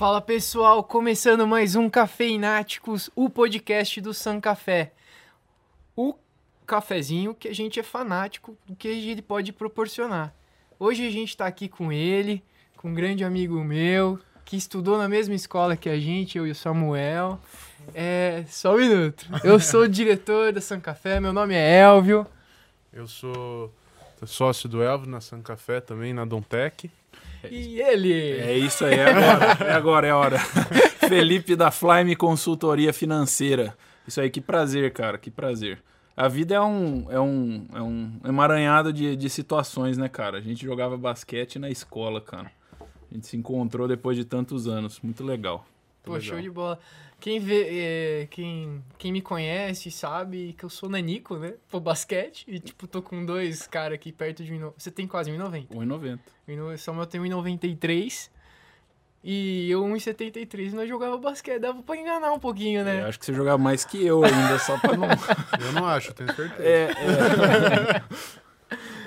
Fala pessoal, começando mais um Cafeináticos, o podcast do San Café. O cafezinho que a gente é fanático do que ele pode proporcionar. Hoje a gente tá aqui com ele, com um grande amigo meu, que estudou na mesma escola que a gente, eu e o Samuel. É, só um minuto. Eu sou o diretor da San Café, meu nome é Elvio. Eu sou sócio do Elvio na San Café também, na Dontec. E ele? É isso aí, é agora, é agora, é hora. Felipe da Flyme Consultoria Financeira. Isso aí, que prazer, cara, que prazer. A vida é um, é um, é um emaranhado de, de situações, né, cara? A gente jogava basquete na escola, cara. A gente se encontrou depois de tantos anos. Muito legal. Muito Pô, legal. show de bola. Quem vê, é, quem, quem me conhece sabe que eu sou nanico, né? Pô, basquete. E, tipo, tô com dois caras aqui perto de 1,90. Você tem quase 1,90. 1,90. O Samuel tem 1,93. E eu 1,73. Nós jogava basquete. Dava pra enganar um pouquinho, Eu né? acho que você jogava mais que eu ainda, só pra não... Eu não acho, tenho certeza. É, é.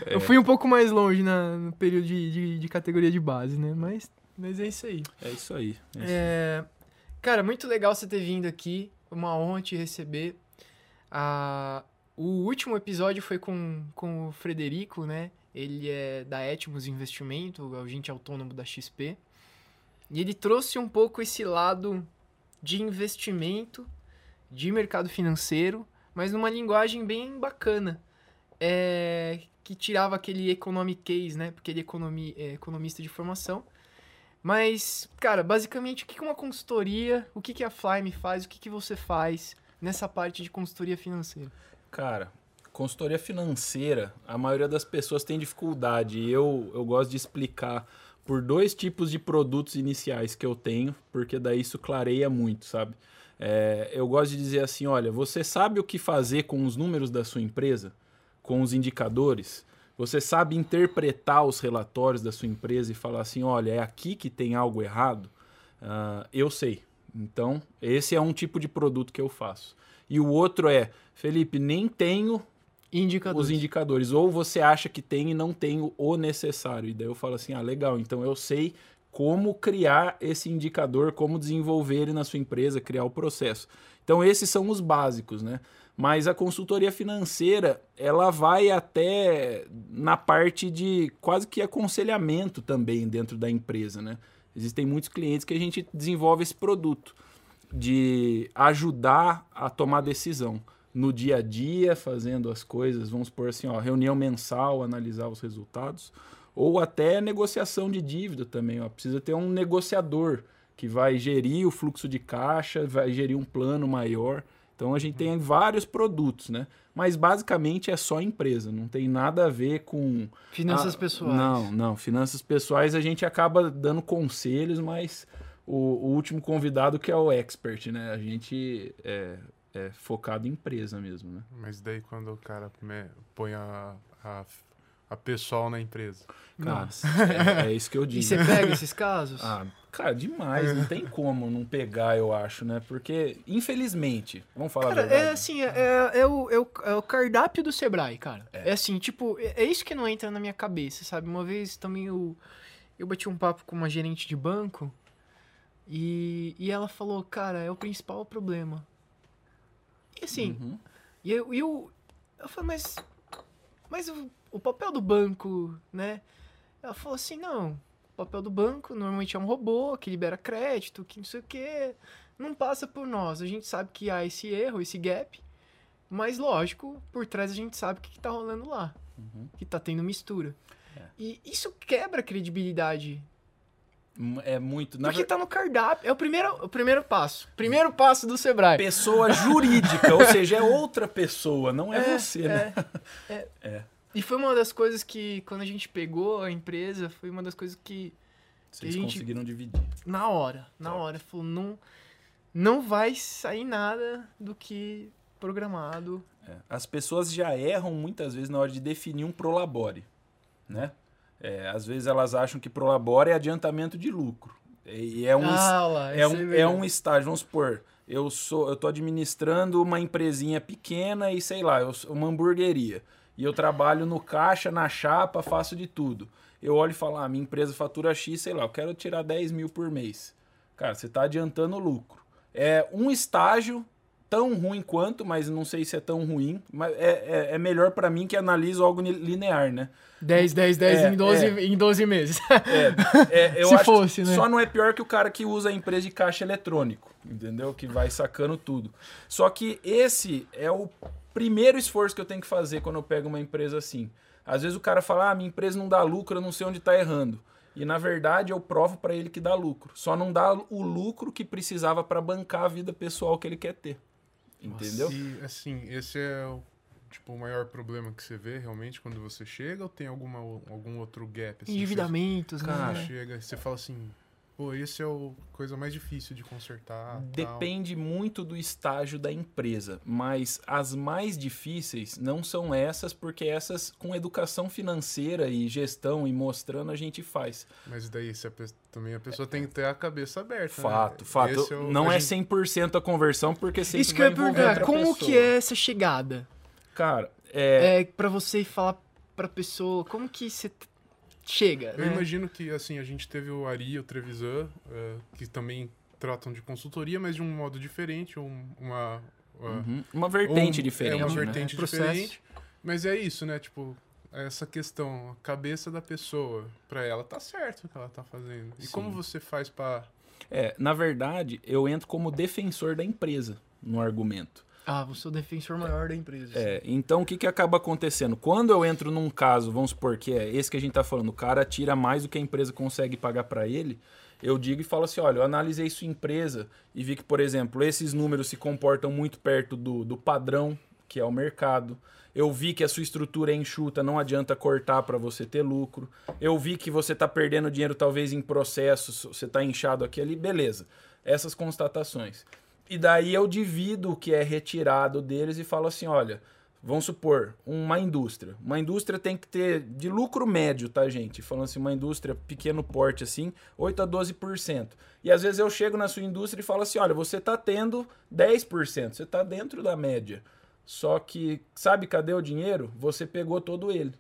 Eu fui um pouco mais longe na, no período de, de, de categoria de base, né? Mas, mas é isso aí. É isso aí. É isso aí. É, cara, muito legal você ter vindo aqui. Uma honra te receber. Ah, o último episódio foi com, com o Frederico, né? Ele é da Etmos Investimento, agente autônomo da XP. E ele trouxe um pouco esse lado de investimento, de mercado financeiro, mas numa linguagem bem bacana. É, que tirava aquele economic case, né? Porque ele é economi- é economista de formação. Mas, cara, basicamente, o que que uma consultoria, o que a Flyme faz, o que que você faz nessa parte de consultoria financeira? Cara, consultoria financeira, a maioria das pessoas tem dificuldade. E eu, eu gosto de explicar por dois tipos de produtos iniciais que eu tenho, porque daí isso clareia muito, sabe? É, eu gosto de dizer assim: olha, você sabe o que fazer com os números da sua empresa, com os indicadores? Você sabe interpretar os relatórios da sua empresa e falar assim: olha, é aqui que tem algo errado? Ah, eu sei. Então, esse é um tipo de produto que eu faço. E o outro é, Felipe, nem tenho Indicadores. os indicadores. Ou você acha que tem e não tem o- o necessário. E daí eu falo assim: ah, legal, então eu sei como criar esse indicador, como desenvolver ele na sua empresa, criar o processo. Então, esses são os básicos, né? Mas a consultoria financeira, ela vai até na parte de quase que aconselhamento também dentro da empresa, né? Existem muitos clientes que a gente desenvolve esse produto de ajudar a tomar decisão no dia a dia, fazendo as coisas, vamos supor assim, ó, reunião mensal, analisar os resultados, ou até negociação de dívida também, ó, precisa ter um negociador que vai gerir o fluxo de caixa, vai gerir um plano maior. Então a gente tem vários produtos, né? Mas basicamente é só empresa, não tem nada a ver com Finanças ah, pessoais. Não, não. Finanças pessoais a gente acaba dando conselhos, mas o, o último convidado que é o expert, né? A gente é, é focado em empresa mesmo, né? Mas daí quando o cara põe a, a, a pessoal na empresa. Cara, Nossa. é, é isso que eu E digo. você pega esses casos? Ah, cara, demais. Não tem como não pegar, eu acho, né? Porque, infelizmente, vamos falar Cara, a verdade. é assim, é, é- é o, é, o, é o cardápio do Sebrae, cara. É, assim, tipo, é, é isso que não entra na minha cabeça, sabe? Uma vez também eu, eu bati um papo com uma gerente de banco e, e ela falou, cara, é o principal problema. E assim, Uhum. e eu, e eu, eu falei, mas, mas o, o papel do banco, né? Ela falou assim, não, o papel do banco normalmente é um robô que libera crédito, que não sei o quê. Não passa por nós. A gente sabe que há esse erro, esse gap. Mas, lógico, por trás a gente sabe o que, que tá rolando lá. Uhum. Que tá tendo mistura. É. E isso quebra a credibilidade. É muito. Na Porque ver- tá no cardápio. É o primeiro, o primeiro passo. Primeiro passo do Sebrae. Pessoa jurídica, ou seja, é outra pessoa, não é, É, você, né? é, É. E foi uma das coisas que, quando a gente pegou a empresa, foi uma das coisas que, Vocês a gente- conseguiram dividir. na hora, na Top. hora, falou, não, não vai sair nada do que programado. É, As pessoas já erram muitas vezes na hora de definir um prolabore, né? É, às vezes elas acham que prolabore é adiantamento de lucro. E é um, ah, lá, é um, é mesmo. um estágio, vamos supor, eu sou, eu tô administrando uma empresinha pequena e sei lá, eu sou uma hamburgueria. E eu trabalho no caixa, na chapa, faço de tudo. Eu olho e falo, ah, minha empresa fatura X, sei lá, eu quero tirar 10 mil por mês. Cara, você está adiantando lucro. É um estágio tão ruim quanto, mas não sei se é tão ruim, mas é, é, é melhor para mim que analiso algo linear, né? 10, 10, 10 É, em, 12, é. em 12 meses. É, é, eu Se acho fosse, né? Só não é pior que o cara que usa a empresa de caixa eletrônico, entendeu? Que vai sacando tudo. Só que esse é o primeiro esforço que eu tenho que fazer quando eu pego uma empresa assim. Às vezes o cara fala, ah, minha empresa não dá lucro, eu não sei onde está errando. E na verdade eu provo para ele que dá lucro. Só não dá o lucro que precisava para bancar a vida pessoal que ele quer ter. Entendeu? E, assim, esse é o, tipo, o maior problema que você vê realmente quando você chega ou tem alguma, algum outro gap? Assim, Endividamentos, Cara, Você né? chega e você fala assim, pô, esse é o coisa mais difícil de consertar. tal. Depende muito do estágio da empresa, mas as mais difíceis não são essas, porque essas com educação financeira e gestão e mostrando a gente faz. Mas daí se a também a pessoa tem que ter a cabeça aberta. Fato, né? fato. Esse o- não a é gente- 100% a conversão, porque sempre Isso que eu vai ia perguntar, outra como pessoa. que é essa chegada? Cara, é, É, pra você falar pra pessoa, como que você chega, Eu né? imagino que assim, a gente teve o Ari e o Trevisan, eh, que também tratam de consultoria, mas de um modo diferente, um- uma. uh, uhum, uma vertente um- diferente. É uma né? vertente Processo. diferente. Mas é isso, né? Tipo, essa questão, a cabeça da pessoa, pra ela tá certo o que ela tá fazendo. E Sim. como você faz pra. É, na verdade, eu entro como defensor da empresa no argumento. Ah, você é o defensor maior da empresa. É, então o que, que acaba acontecendo? Quando eu entro num caso, vamos supor que é esse que a gente tá falando, o cara tira mais do que a empresa consegue pagar para ele, eu digo e falo assim: olha, eu analisei sua empresa e vi que, por exemplo, esses números se comportam muito perto do, do padrão, que é o mercado. Eu vi que a sua estrutura é enxuta, não adianta cortar para você ter lucro. Eu vi que você está perdendo dinheiro, talvez em processos, você está inchado aqui ali, beleza. Essas constatações. E daí eu divido o que é retirado deles e falo assim: olha, vamos supor, uma indústria. Uma indústria tem que ter de lucro médio, tá, gente? Falando assim, uma indústria pequeno porte, assim, 8 a 12%. E às vezes eu chego na sua indústria e falo assim: olha, você está tendo 10%, você está dentro da média. Só que, sabe cadê o dinheiro? Você pegou todo ele.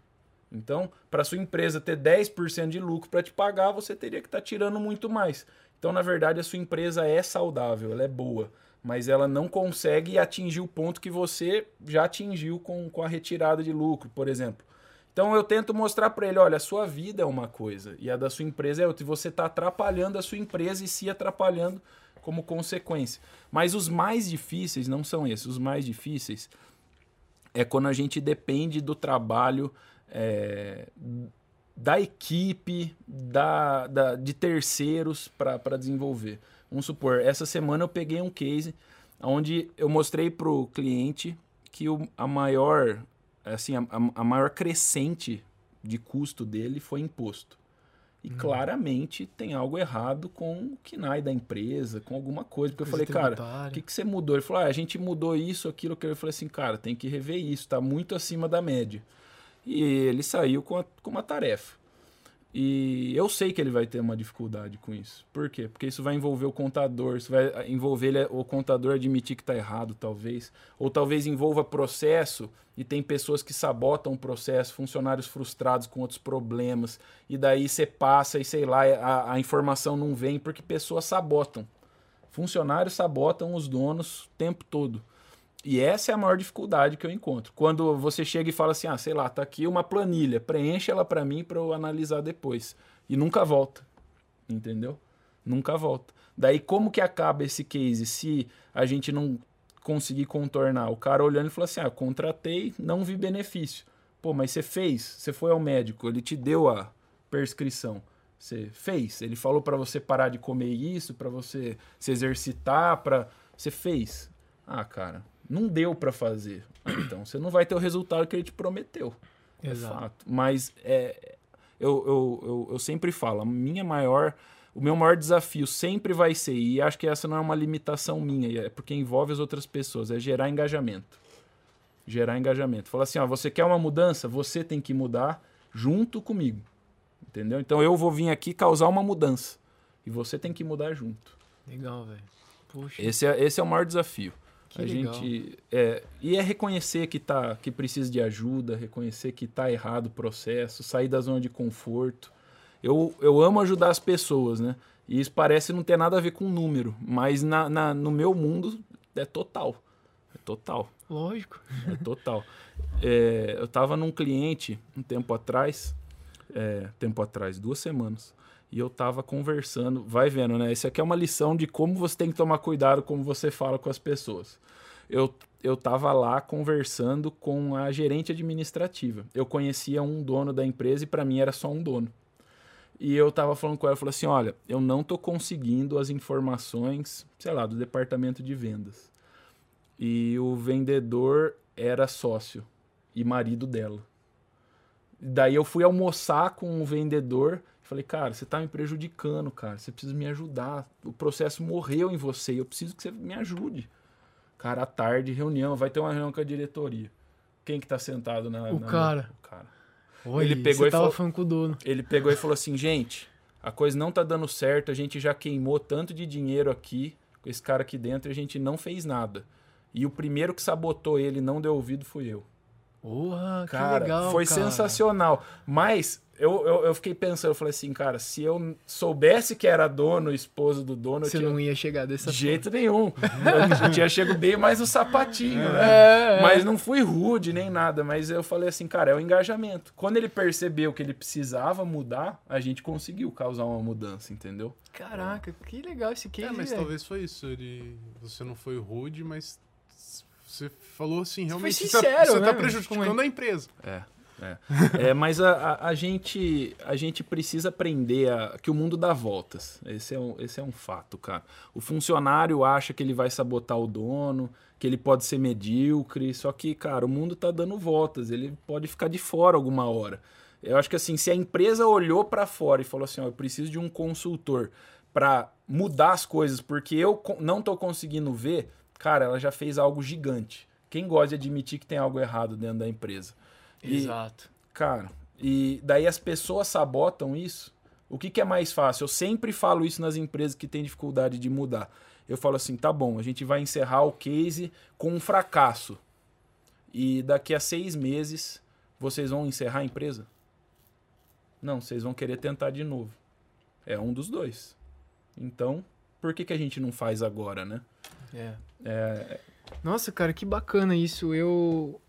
Então, para sua empresa ter 10% de lucro para te pagar, você teria que estar tirando muito mais. Então, na verdade, a sua empresa é saudável, ela é boa, mas ela não consegue atingir o ponto que você já atingiu com, com a retirada de lucro, por exemplo. Então, eu tento mostrar para ele: olha, a sua vida é uma coisa e a da sua empresa é outra. E você está atrapalhando a sua empresa e se atrapalhando como consequência. Mas os mais difíceis não são esses. Os mais difíceis é quando a gente depende do trabalho é, da equipe, da, da- de terceiros para desenvolver. Vamos supor, essa semana eu peguei um case onde eu mostrei para o cliente que o, a maior assim a, a- maior crescente de custo dele foi imposto. E claramente tem algo errado com o KNAI da empresa, com alguma coisa. Porque eu falei, cara, o que, que você mudou? Ele falou, ah, a gente mudou isso, aquilo, que eu falei assim, cara, tem que rever isso, tá muito acima da média. E ele saiu com, a- com uma tarefa. E eu sei que ele vai ter uma dificuldade com isso. Por quê? Porque isso vai envolver o contador, isso vai envolver ele- o contador admitir que está errado, talvez. Ou talvez envolva processo e tem pessoas que sabotam o processo, funcionários frustrados com outros problemas. E daí você passa e sei lá, a, a informação não vem porque pessoas sabotam. Funcionários sabotam os donos o tempo todo. E essa é a maior dificuldade que eu encontro. Quando você chega e fala assim, ah, sei lá, tá aqui uma planilha, preenche ela para mim para eu analisar depois. E nunca volta. Entendeu? Nunca volta. Daí como que acaba esse case se a gente não conseguir contornar? O cara olhando e falou assim: "Ah, contratei, não vi benefício". Pô, mas você fez, você foi ao médico, ele te deu a prescrição. Você fez, ele falou para você parar de comer isso, para você se exercitar, para você fez. Ah, cara, não deu para fazer. Então você não vai ter o resultado que ele te prometeu. É Exato. fato. Mas é, eu, eu, eu, eu sempre falo, a minha maior, o meu maior desafio sempre vai ser, e acho que essa não é uma limitação minha, é porque envolve as outras pessoas, é gerar engajamento. Gerar engajamento. Falar assim, ó, você quer uma mudança? Você tem que mudar junto comigo. Entendeu? Então eu vou vir aqui causar uma mudança. E você tem que mudar junto. Legal, velho. Puxa. Esse é, esse é o maior desafio. Que a legal. gente é, e é reconhecer que tá que precisa de ajuda, reconhecer que tá errado o processo, sair da zona de conforto. Eu, eu amo ajudar as pessoas, né? E isso parece não ter nada a ver com número, mas na, na- no meu mundo é total. É total. Lógico. É total. É, eu tava num cliente um tempo atrás, é, tempo atrás, duas semanas, e eu tava conversando, vai vendo, né? Isso aqui é uma lição de como você tem que tomar cuidado como você fala com as pessoas. Eu, eu tava lá conversando com a gerente administrativa. Eu conhecia um dono da empresa e para mim era só um dono. E eu tava falando com ela, falei assim, olha, eu não tô conseguindo as informações, sei lá, do departamento de vendas. E o vendedor era sócio e marido dela. Daí eu fui almoçar com o vendedor. Falei, cara, você tá me prejudicando, cara. Você precisa me ajudar. O processo morreu em você. Eu preciso que você me ajude. Cara, à tarde, reunião. Vai ter uma reunião com a diretoria. Quem que tá sentado na. O na- cara. O cara. Oi, Ele pegou você e tava falou- com o dono. Ele pegou e falou assim, gente, a coisa não tá dando certo, a gente já queimou tanto de dinheiro aqui com esse cara aqui dentro e a gente não fez nada. E o primeiro que sabotou ele e não deu ouvido fui eu. Porra, que Cara, legal, foi cara. sensacional. Mas eu, eu, eu fiquei pensando, eu falei assim, cara, se eu soubesse que era dono, esposo do dono, Você eu tinha... não ia chegar dessa De jeito nenhum. Eu tinha chego bem mais o sapatinho, né? É, é. Mas não fui rude nem nada, mas eu falei assim, cara, é o engajamento. Quando ele percebeu que ele precisava mudar, a gente conseguiu causar uma mudança, entendeu? Caraca, que legal esse case, É, mas talvez foi isso. Ele, você não foi rude, mas você falou assim, realmente. foi você tá- sincero, você né, tá meu? prejudicando Como a empresa. É. É, é mas a, a, a gente, a gente precisa aprender a- que o mundo dá voltas. Esse é, um, esse é um fato, cara. O funcionário acha que ele vai sabotar o dono, que ele pode ser medíocre, só que, cara, o mundo tá dando voltas. Ele pode ficar de fora alguma hora. Eu acho que assim, se a empresa olhou para fora e falou assim, ó, eu preciso de um consultor para mudar as coisas, porque eu não tô conseguindo ver, cara, ela já fez algo gigante. Quem gosta de admitir que tem algo errado dentro da empresa? E, Exato. Cara, e daí as pessoas sabotam isso. O que, que é mais fácil? Eu sempre falo isso nas empresas que têm dificuldade de mudar. Eu falo assim, tá bom, a gente vai encerrar o case com um fracasso. E daqui a seis meses vocês vão encerrar a empresa? Não, vocês vão querer tentar de novo. É um dos dois. Então, por que, que a gente não faz agora, né? É. É, Nossa, cara, que bacana isso. Eu.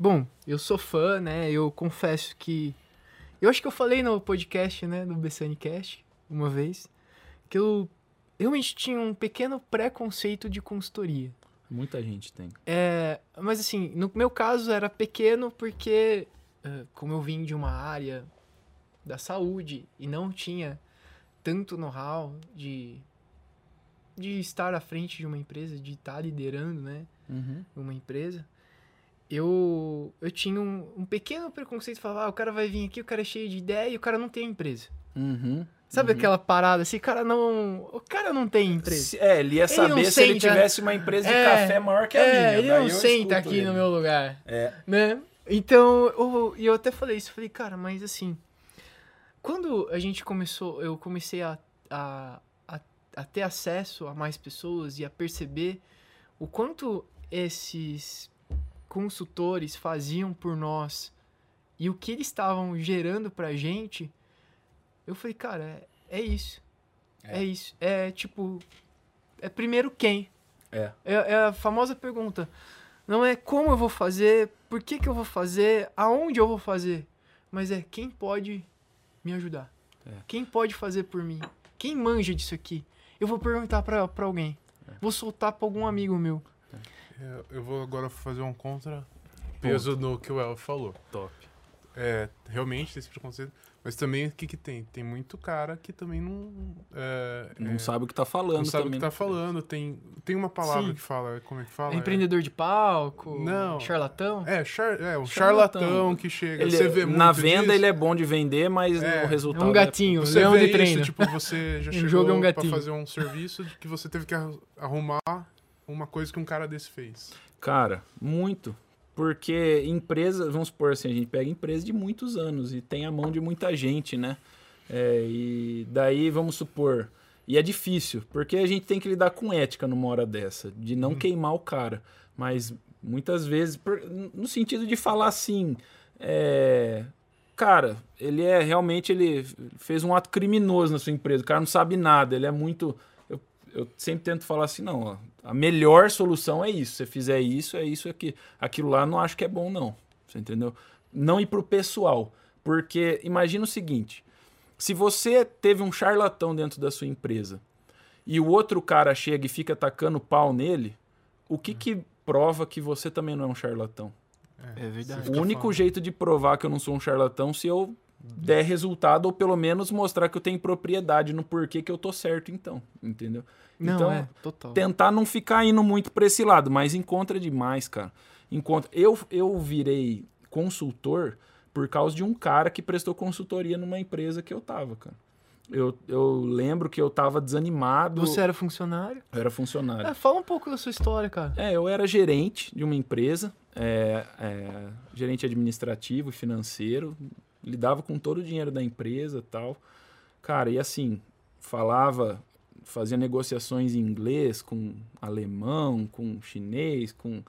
Bom, eu sou fã, né? Eu confesso que. Eu acho que eu falei no podcast, né? Do BSNcast, uma vez, que eu realmente tinha um pequeno preconceito de consultoria. muita gente tem. É, mas assim, no meu caso era pequeno porque, eh, como eu vim de uma área da saúde e não tinha tanto know-how de, de estar à frente de uma empresa, de estar liderando, né? Uhum. uma empresa, eu, eu tinha um, um pequeno preconceito, falava, ah, o cara vai vir aqui, o cara é cheio de ideia e o cara não tem empresa. Uhum. Sabe Uhum. aquela parada assim, o cara não, o cara não tem empresa. É, ele ia Ele saber se ele senta- tivesse uma empresa de É, café maior que a é, minha. ele não eu senta aqui ele. no meu lugar, É. né? Então, eu, eu até falei isso, falei, cara, mas assim, quando a gente começou, eu comecei a, a, a, a ter acesso a mais pessoas e a perceber o quanto esses consultores faziam por nós e o que eles estavam gerando pra gente, eu falei, cara, é, é isso. É. isso. É tipo, é primeiro quem? É. É, é a famosa pergunta. Não é como eu vou fazer, por que, que eu vou fazer, aonde eu vou fazer, mas é quem pode me ajudar. É. Quem pode fazer por mim? Quem manja disso aqui? Eu vou perguntar pra, pra alguém. É. Vou soltar pra algum amigo meu. É, eu vou agora fazer um contra peso no que o El falou. Top. É, realmente tem esse preconceito. Mas também o que, que tem? Tem muito cara que também não. é, Não é, sabe o que tá falando não sabe o que tá né? falando. Tem, tem uma palavra Sim. que fala. Como é que fala? É empreendedor de palco? Não. Charlatão? É, char, é um Charlatão. charlatão que chega. Ele- você vê muito na venda disso. ele é bom de vender, mas É, o resultado É um gatinho, Você leão vê de isso, treino. tipo, você já O chegou jogo é um pra gatinho. fazer um serviço que você teve que arru- arrumar uma coisa que um cara desse fez. Cara, muito. Porque empresa, vamos supor assim, a gente pega empresa de muitos anos e tem a mão de muita gente, né? É, e daí, vamos supor. E é difícil, porque a gente tem que lidar com ética numa hora dessa, de não queimar o cara. Mas muitas vezes, por- no sentido de falar assim, é, cara, ele é realmente, ele fez um ato criminoso na sua empresa. O cara não sabe nada, ele é muito. Eu, eu sempre tento falar assim, não, ó, a melhor solução é isso. Se você fizer isso, é isso aqui. Aquilo lá não acho que é bom, não. Você entendeu? Não ir pro pessoal. Porque imagina o seguinte: se você teve um charlatão dentro da sua empresa e o outro cara chega e fica atacando pau nele, o que que prova que você também não é um charlatão? É verdade. Fica O único falando. jeito de provar que eu não sou um charlatão se eu der resultado ou pelo menos mostrar que eu tenho propriedade no porquê que eu tô certo então, entendeu? Não, então, é, total. tentar não ficar indo muito pra esse lado, mas encontra demais, cara. Encontra. Eu, eu virei consultor por causa de um cara que prestou consultoria numa empresa que eu tava, cara. Eu, eu lembro que eu tava desanimado. Você era funcionário? Eu era funcionário. É, fala um pouco da sua história, cara. É, eu era gerente de uma empresa, é, é, gerente administrativo e financeiro, lidava com todo o dinheiro da empresa tal. Cara, e assim, falava, fazia negociações em inglês com alemão, com chinês, com.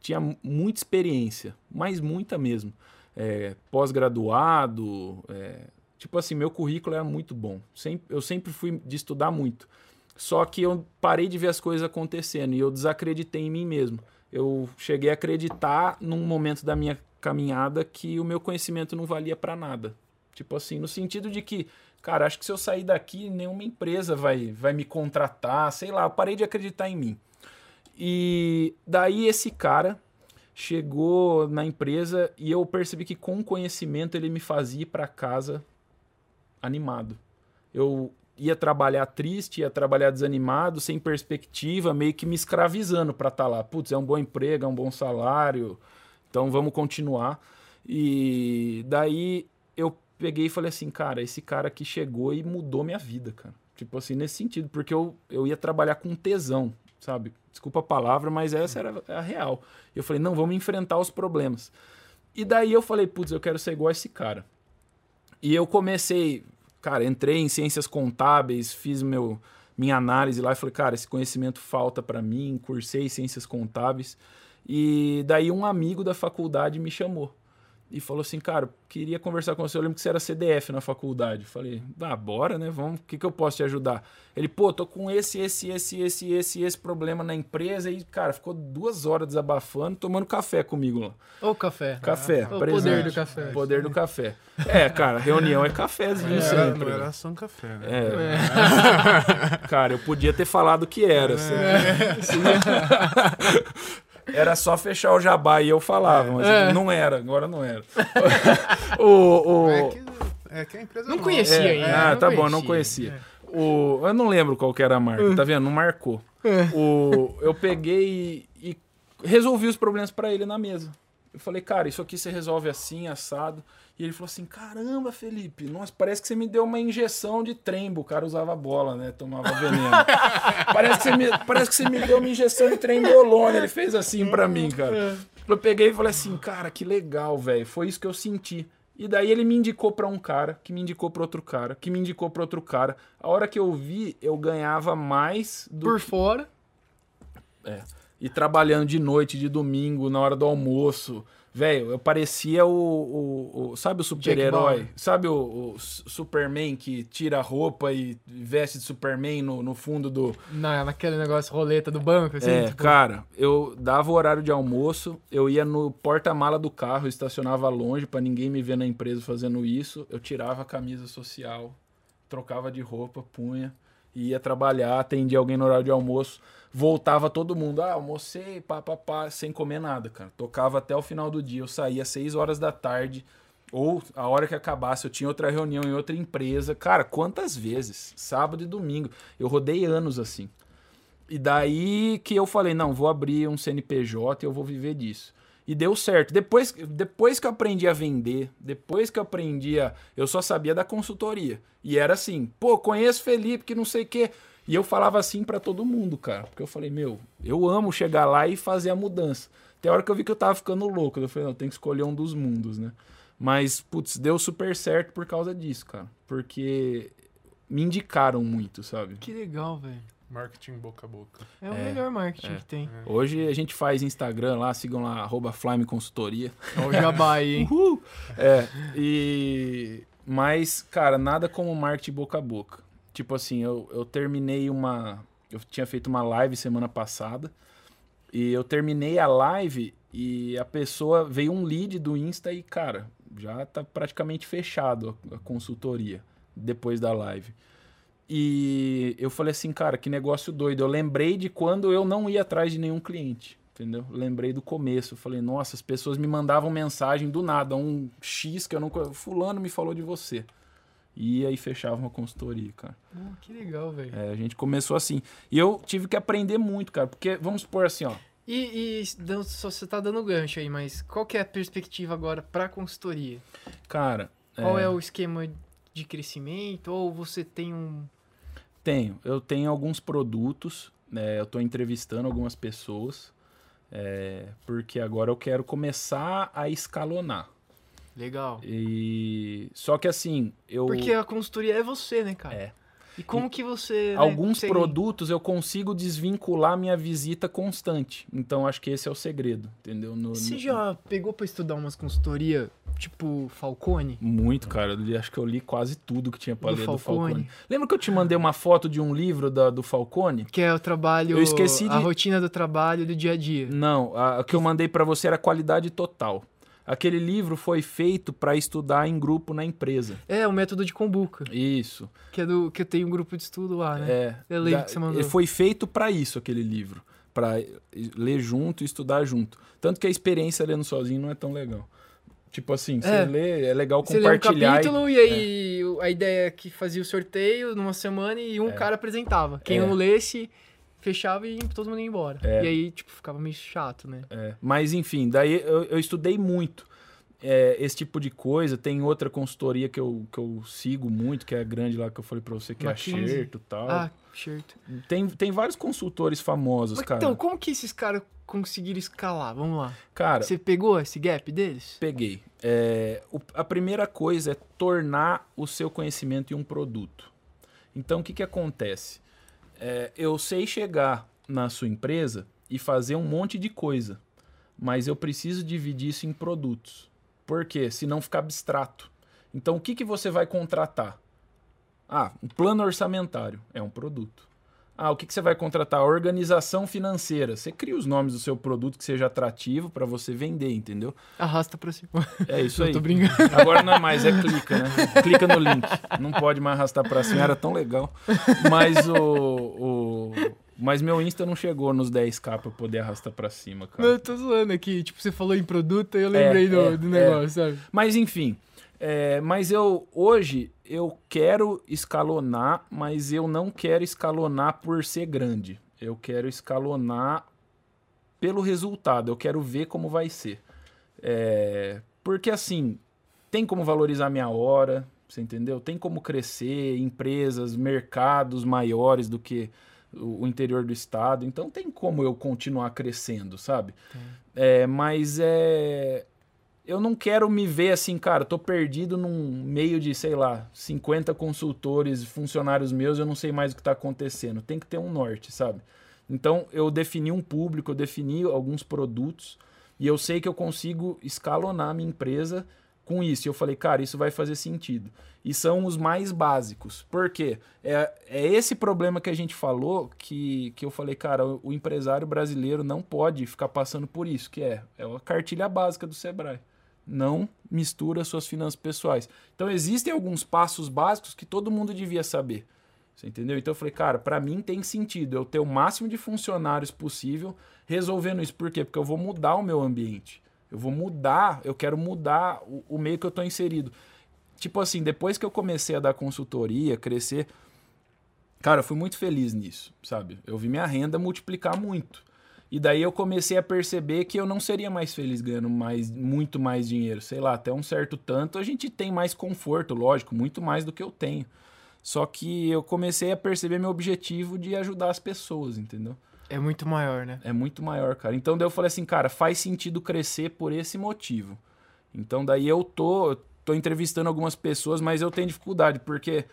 Tinha mu- muita experiência, mas muita mesmo. É, Pós-graduado, é, tipo assim, meu currículo era muito bom. Sempre, eu sempre fui de estudar muito. Só que eu parei de ver as coisas acontecendo e eu desacreditei em mim mesmo. Eu cheguei a acreditar num momento da minha caminhada que o meu conhecimento não valia pra nada. Tipo assim, no sentido de que, cara, acho que se eu sair daqui, nenhuma empresa vai, vai me contratar, sei lá, eu parei de acreditar em mim. E daí esse cara chegou na empresa e eu percebi que com o conhecimento ele me fazia para casa animado. Eu ia trabalhar triste, ia trabalhar desanimado, sem perspectiva, meio que me escravizando para estar lá. Putz, é um bom emprego, é um bom salário, então vamos continuar. E daí eu peguei e falei assim, cara, esse cara aqui chegou e mudou minha vida, cara. Tipo assim, nesse sentido, porque eu, eu ia trabalhar com tesão, sabe? Desculpa a palavra, mas essa era a real. Eu falei, não, vamos enfrentar os problemas. E daí eu falei, putz, eu quero ser igual a esse cara. E eu comecei, cara, entrei em ciências contábeis, fiz meu minha análise lá e falei, cara, esse conhecimento falta para mim, cursei ciências contábeis. E daí um amigo da faculdade me chamou e falou assim, cara, queria conversar com você. Eu lembro que você era CDF na faculdade. Falei, ah, bora, né? Vamos, o que, que eu posso te ajudar? Ele, pô, tô com esse, esse, esse, esse, esse, esse problema na empresa. E, cara, ficou duas horas desabafando, tomando café comigo lá. Ô, café. Café, O presente. poder do café. Poder do café. É, cara, reunião é cafezinho Não era, sempre. não era São Café, né? É. Cara, eu podia ter falado que era. assim. Era só fechar o jabá e eu falava, mas É. não era, agora não era. o, o, É, que, é que a empresa Não nova. conhecia É, ainda. ah, tá bom, não conhecia. O, eu não lembro qual que era a marca, tá vendo? Não marcou. O, eu peguei e, e resolvi os problemas pra ele na mesa. Eu falei, cara, isso aqui você resolve assim, assado. E ele falou assim: caramba, Felipe, nossa, parece que você me deu uma injeção de trembo. O cara usava bola, né? Tomava veneno. parece, que você me, parece que você me deu uma injeção de trembolona. Ele fez assim pra mim, cara. Eu peguei e falei assim, cara, que legal, velho. Foi isso que eu senti. E daí ele me indicou pra um cara, que me indicou pra outro cara, que me indicou pra outro cara. A hora que eu vi, eu ganhava mais do Por fora. é. E trabalhando de noite, de domingo, na hora do almoço. Velho, eu parecia o, o- o- Sabe o super-herói? Sabe o, o Superman que tira a roupa e veste de Superman no, no fundo do. Na, naquele negócio roleta do banco, assim. é, tipo, cara, eu dava o horário de almoço, eu ia no porta-mala do carro, estacionava longe pra ninguém me ver na empresa fazendo isso. Eu tirava a camisa social, trocava de roupa, punha, ia trabalhar, atendia alguém no horário de almoço, voltava todo mundo, ah, almocei, pá, pá, pá, sem comer nada, cara. Tocava até o final do dia, eu saía às 6 horas da tarde, ou a hora que acabasse, eu tinha outra reunião em outra empresa. Cara, quantas vezes? Sábado e domingo. Eu rodei anos assim. E daí que eu falei, não, vou abrir um CNPJ e eu vou viver disso. E deu certo. Depois, depois que eu aprendi a vender, depois que eu aprendi a... Eu só sabia da consultoria. E era assim, pô, conheço Felipe, que não sei o quê. E eu falava assim pra todo mundo, cara. Porque eu falei, meu, eu amo chegar lá e fazer a mudança. Até a hora que eu vi que eu tava ficando louco. Eu falei, não, tem que escolher um dos mundos, né? Mas, putz, deu super certo por causa disso, cara. Porque me indicaram muito, sabe? Que legal, velho. Marketing boca a boca. É o É, melhor marketing é. que tem. Hoje a gente faz Instagram lá, sigam lá, arroba Flame Consultoria. Olha o jabá aí, hein? Uhul! É, e. Mas, cara, nada como marketing boca a boca. Tipo assim, eu, eu terminei uma. Eu tinha feito uma live semana passada. E eu terminei a live e a pessoa veio um lead do Insta e, cara, já tá praticamente fechado a, a consultoria depois da live. E eu falei assim, cara, que negócio doido. Eu lembrei de quando eu não ia atrás de nenhum cliente, entendeu? Lembrei do começo. Eu falei, nossa, as pessoas me mandavam mensagem do nada, um X que eu nunca. Fulano me falou de você. E aí fechava uma consultoria, cara. Que legal, velho. É, a gente começou assim. E eu tive que aprender muito, cara, porque vamos supor assim, ó. E, e só você tá dando gancho aí, mas qual que é a perspectiva agora pra consultoria? Cara. Qual é, o esquema de crescimento? Ou você tem um. Tenho. Eu tenho alguns produtos, né? Eu estou entrevistando algumas pessoas, é, porque agora eu quero começar a escalonar. Legal. E só que assim, eu Porque a consultoria é você, né, cara? É. E como que você. né, alguns consegue- produtos eu consigo desvincular minha visita constante. Então acho que esse é o segredo, entendeu? No- Você no- já pegou pra estudar umas consultoria tipo Falcone? Muito, cara. Eu acho que eu li quase tudo que tinha pra Do ler do Falcone. Falcone. Lembra que eu te mandei uma foto de um livro da- do Falcone? Que é o trabalho. Eu esqueci A de- rotina do trabalho do dia a dia. Não, a, a que eu mandei pra você era qualidade total. Aquele livro foi feito para estudar em grupo na empresa. É, o método de Kombuka. Isso. Que é do. Que eu tenho um grupo de estudo lá, né? É. Eu lembro Da- que você mandou. Foi feito para isso aquele livro, Pra ler junto e estudar junto. Tanto que a experiência lendo sozinho não é tão legal. Tipo assim, você É. lê, é legal Você lê um compartilhar. e- capítulo e, aí o- a ideia é que fazia o sorteio numa semana e um cara apresentava. Quem É. não lesse, fechava e todo mundo ia embora. É. E aí, tipo, ficava meio chato, né? É, Mas enfim, daí eu, eu estudei muito é, esse tipo de coisa. Tem outra consultoria que eu, que eu sigo muito, que é a grande lá que eu falei pra você, que é a. Xerto e tal. Ah, certo. Tem, tem vários consultores famosos, Mas, cara. então, como que esses caras conseguiram escalar? Vamos lá. Cara, Você pegou esse gap deles? peguei. É, o- a primeira coisa é tornar o seu conhecimento em um produto. Então, o que, que acontece? É, eu sei chegar na sua empresa e fazer um monte de coisa, mas eu preciso dividir isso em produtos. Por quê? Senão fica abstrato. Então, o que, que você vai contratar? Ah, um plano orçamentário é um produto. Ah, o que, que você vai contratar? Organização financeira. Você cria os nomes do seu produto que seja atrativo para você vender, entendeu? Arrasta pra cima. É isso Eu aí. tô brincando. Agora não é mais, é clica, né? Clica no link. Não pode mais arrastar pra cima, era tão legal. Mas o- Mas meu Insta não chegou nos 10k pra eu poder arrastar pra cima, Não, cara. eu tô zoando aqui. Tipo, você falou em produto e eu lembrei do, é, do é. negócio, sabe? Mas enfim. é, mas eu hoje eu quero escalonar, mas eu não quero escalonar por ser grande. Eu quero escalonar pelo resultado. Eu quero ver como vai ser. É, porque assim, tem como valorizar minha hora, você entendeu? Tem como crescer empresas, mercados maiores do que o o interior do estado. Então tem como eu continuar crescendo, sabe? É, mas é. Eu não quero me ver assim, cara, tô perdido num meio de, sei lá, 50 consultores, funcionários meus, eu não sei mais o que tá acontecendo. Tem que ter um norte, sabe? Então eu defini um público, eu defini alguns produtos e eu sei que eu consigo escalonar a minha empresa com isso. E eu falei, cara, isso vai fazer sentido. E são os mais básicos. Por quê? É, é esse problema que a gente falou que, que eu falei, cara, o, o empresário brasileiro não pode ficar passando por isso, que é, é a cartilha básica do Sebrae. Não mistura suas finanças pessoais. Então existem alguns passos básicos que todo mundo devia saber. Você entendeu? Então eu falei, cara, para mim tem sentido eu ter o máximo de funcionários possível resolvendo isso. Por quê? Porque eu vou mudar o meu ambiente. Eu vou mudar, eu quero mudar o, o meio que eu estou inserido. Tipo assim, depois que eu comecei a dar consultoria, crescer, cara, eu fui muito feliz nisso, sabe? Eu vi minha renda multiplicar muito. E daí eu comecei a perceber que eu não seria mais feliz ganhando mais, muito mais dinheiro. Sei lá, até um certo tanto a gente tem mais conforto, lógico, muito mais do que eu tenho. Só que eu comecei a perceber meu objetivo de ajudar as pessoas, entendeu? É muito maior, né? É muito maior, cara. Então daí eu falei assim, cara, faz sentido crescer por esse motivo. Então daí eu tô, tô entrevistando algumas pessoas, mas eu tenho dificuldade, porque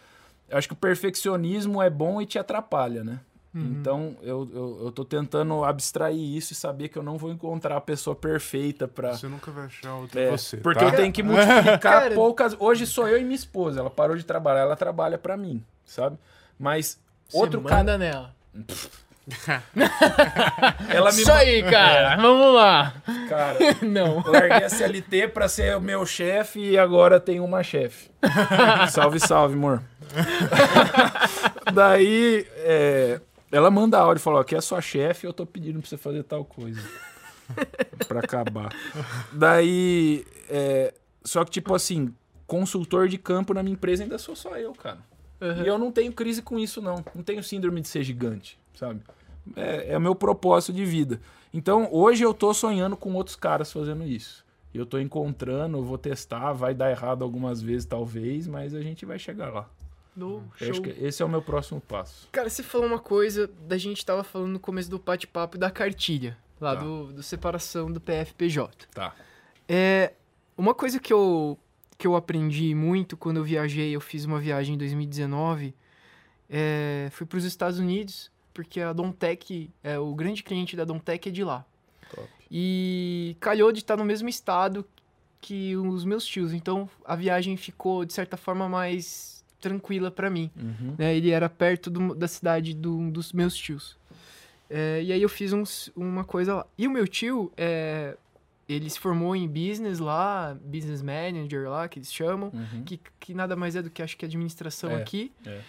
eu acho que o perfeccionismo é bom e te atrapalha, né? Uhum. Então eu, eu, eu tô tentando abstrair isso e saber que eu não vou encontrar a pessoa perfeita pra. Você nunca vai achar outro É, você. porque tá? eu tenho que multiplicar Cara- poucas. Hoje sou eu e minha esposa. Ela parou de trabalhar, ela trabalha pra mim, sabe? Mas outro Você cara. manda nela. Ela me Isso aí, cara. Vamos lá. Cara, Não. larguei a CLT pra ser o meu chefe e agora tenho uma chefe. salve, salve, amor. Daí, é, ela manda áudio e fala: aqui é sua chefe eu tô pedindo pra você fazer tal coisa. pra acabar. Daí, é, só que, tipo assim, consultor de campo na minha empresa ainda sou só eu, cara. Uhum. E eu não tenho crise com isso, não. Não tenho síndrome de ser gigante, sabe? É, é o meu propósito de vida. Então, hoje eu tô sonhando com outros caras fazendo isso. E eu tô encontrando, eu vou testar, vai dar errado algumas vezes, talvez, mas a gente vai chegar lá. No Eu show. acho que esse é o meu próximo passo. Cara, você falou uma coisa da gente tava falando no começo do bate-papo da cartilha, lá Tá. do, do separação do PFPJ. Tá. É, uma coisa que eu, que eu aprendi muito quando eu viajei, eu fiz uma viagem em 2019, é, fui para os Estados Unidos, porque a Dontec, é, o grande cliente da Dontec é de lá. Top. E calhou de estar no mesmo estado que os meus tios, então a viagem ficou, de certa forma, mais tranquila para mim Uhum. né? Ele era perto do- da cidade do- dos meus tios. É, e aí eu fiz uns- uma coisa lá. E o meu tio, é, ele se formou em business lá, business manager lá, que eles chamam, Uhum. que, que nada mais é do que acho que administração É, aqui. é.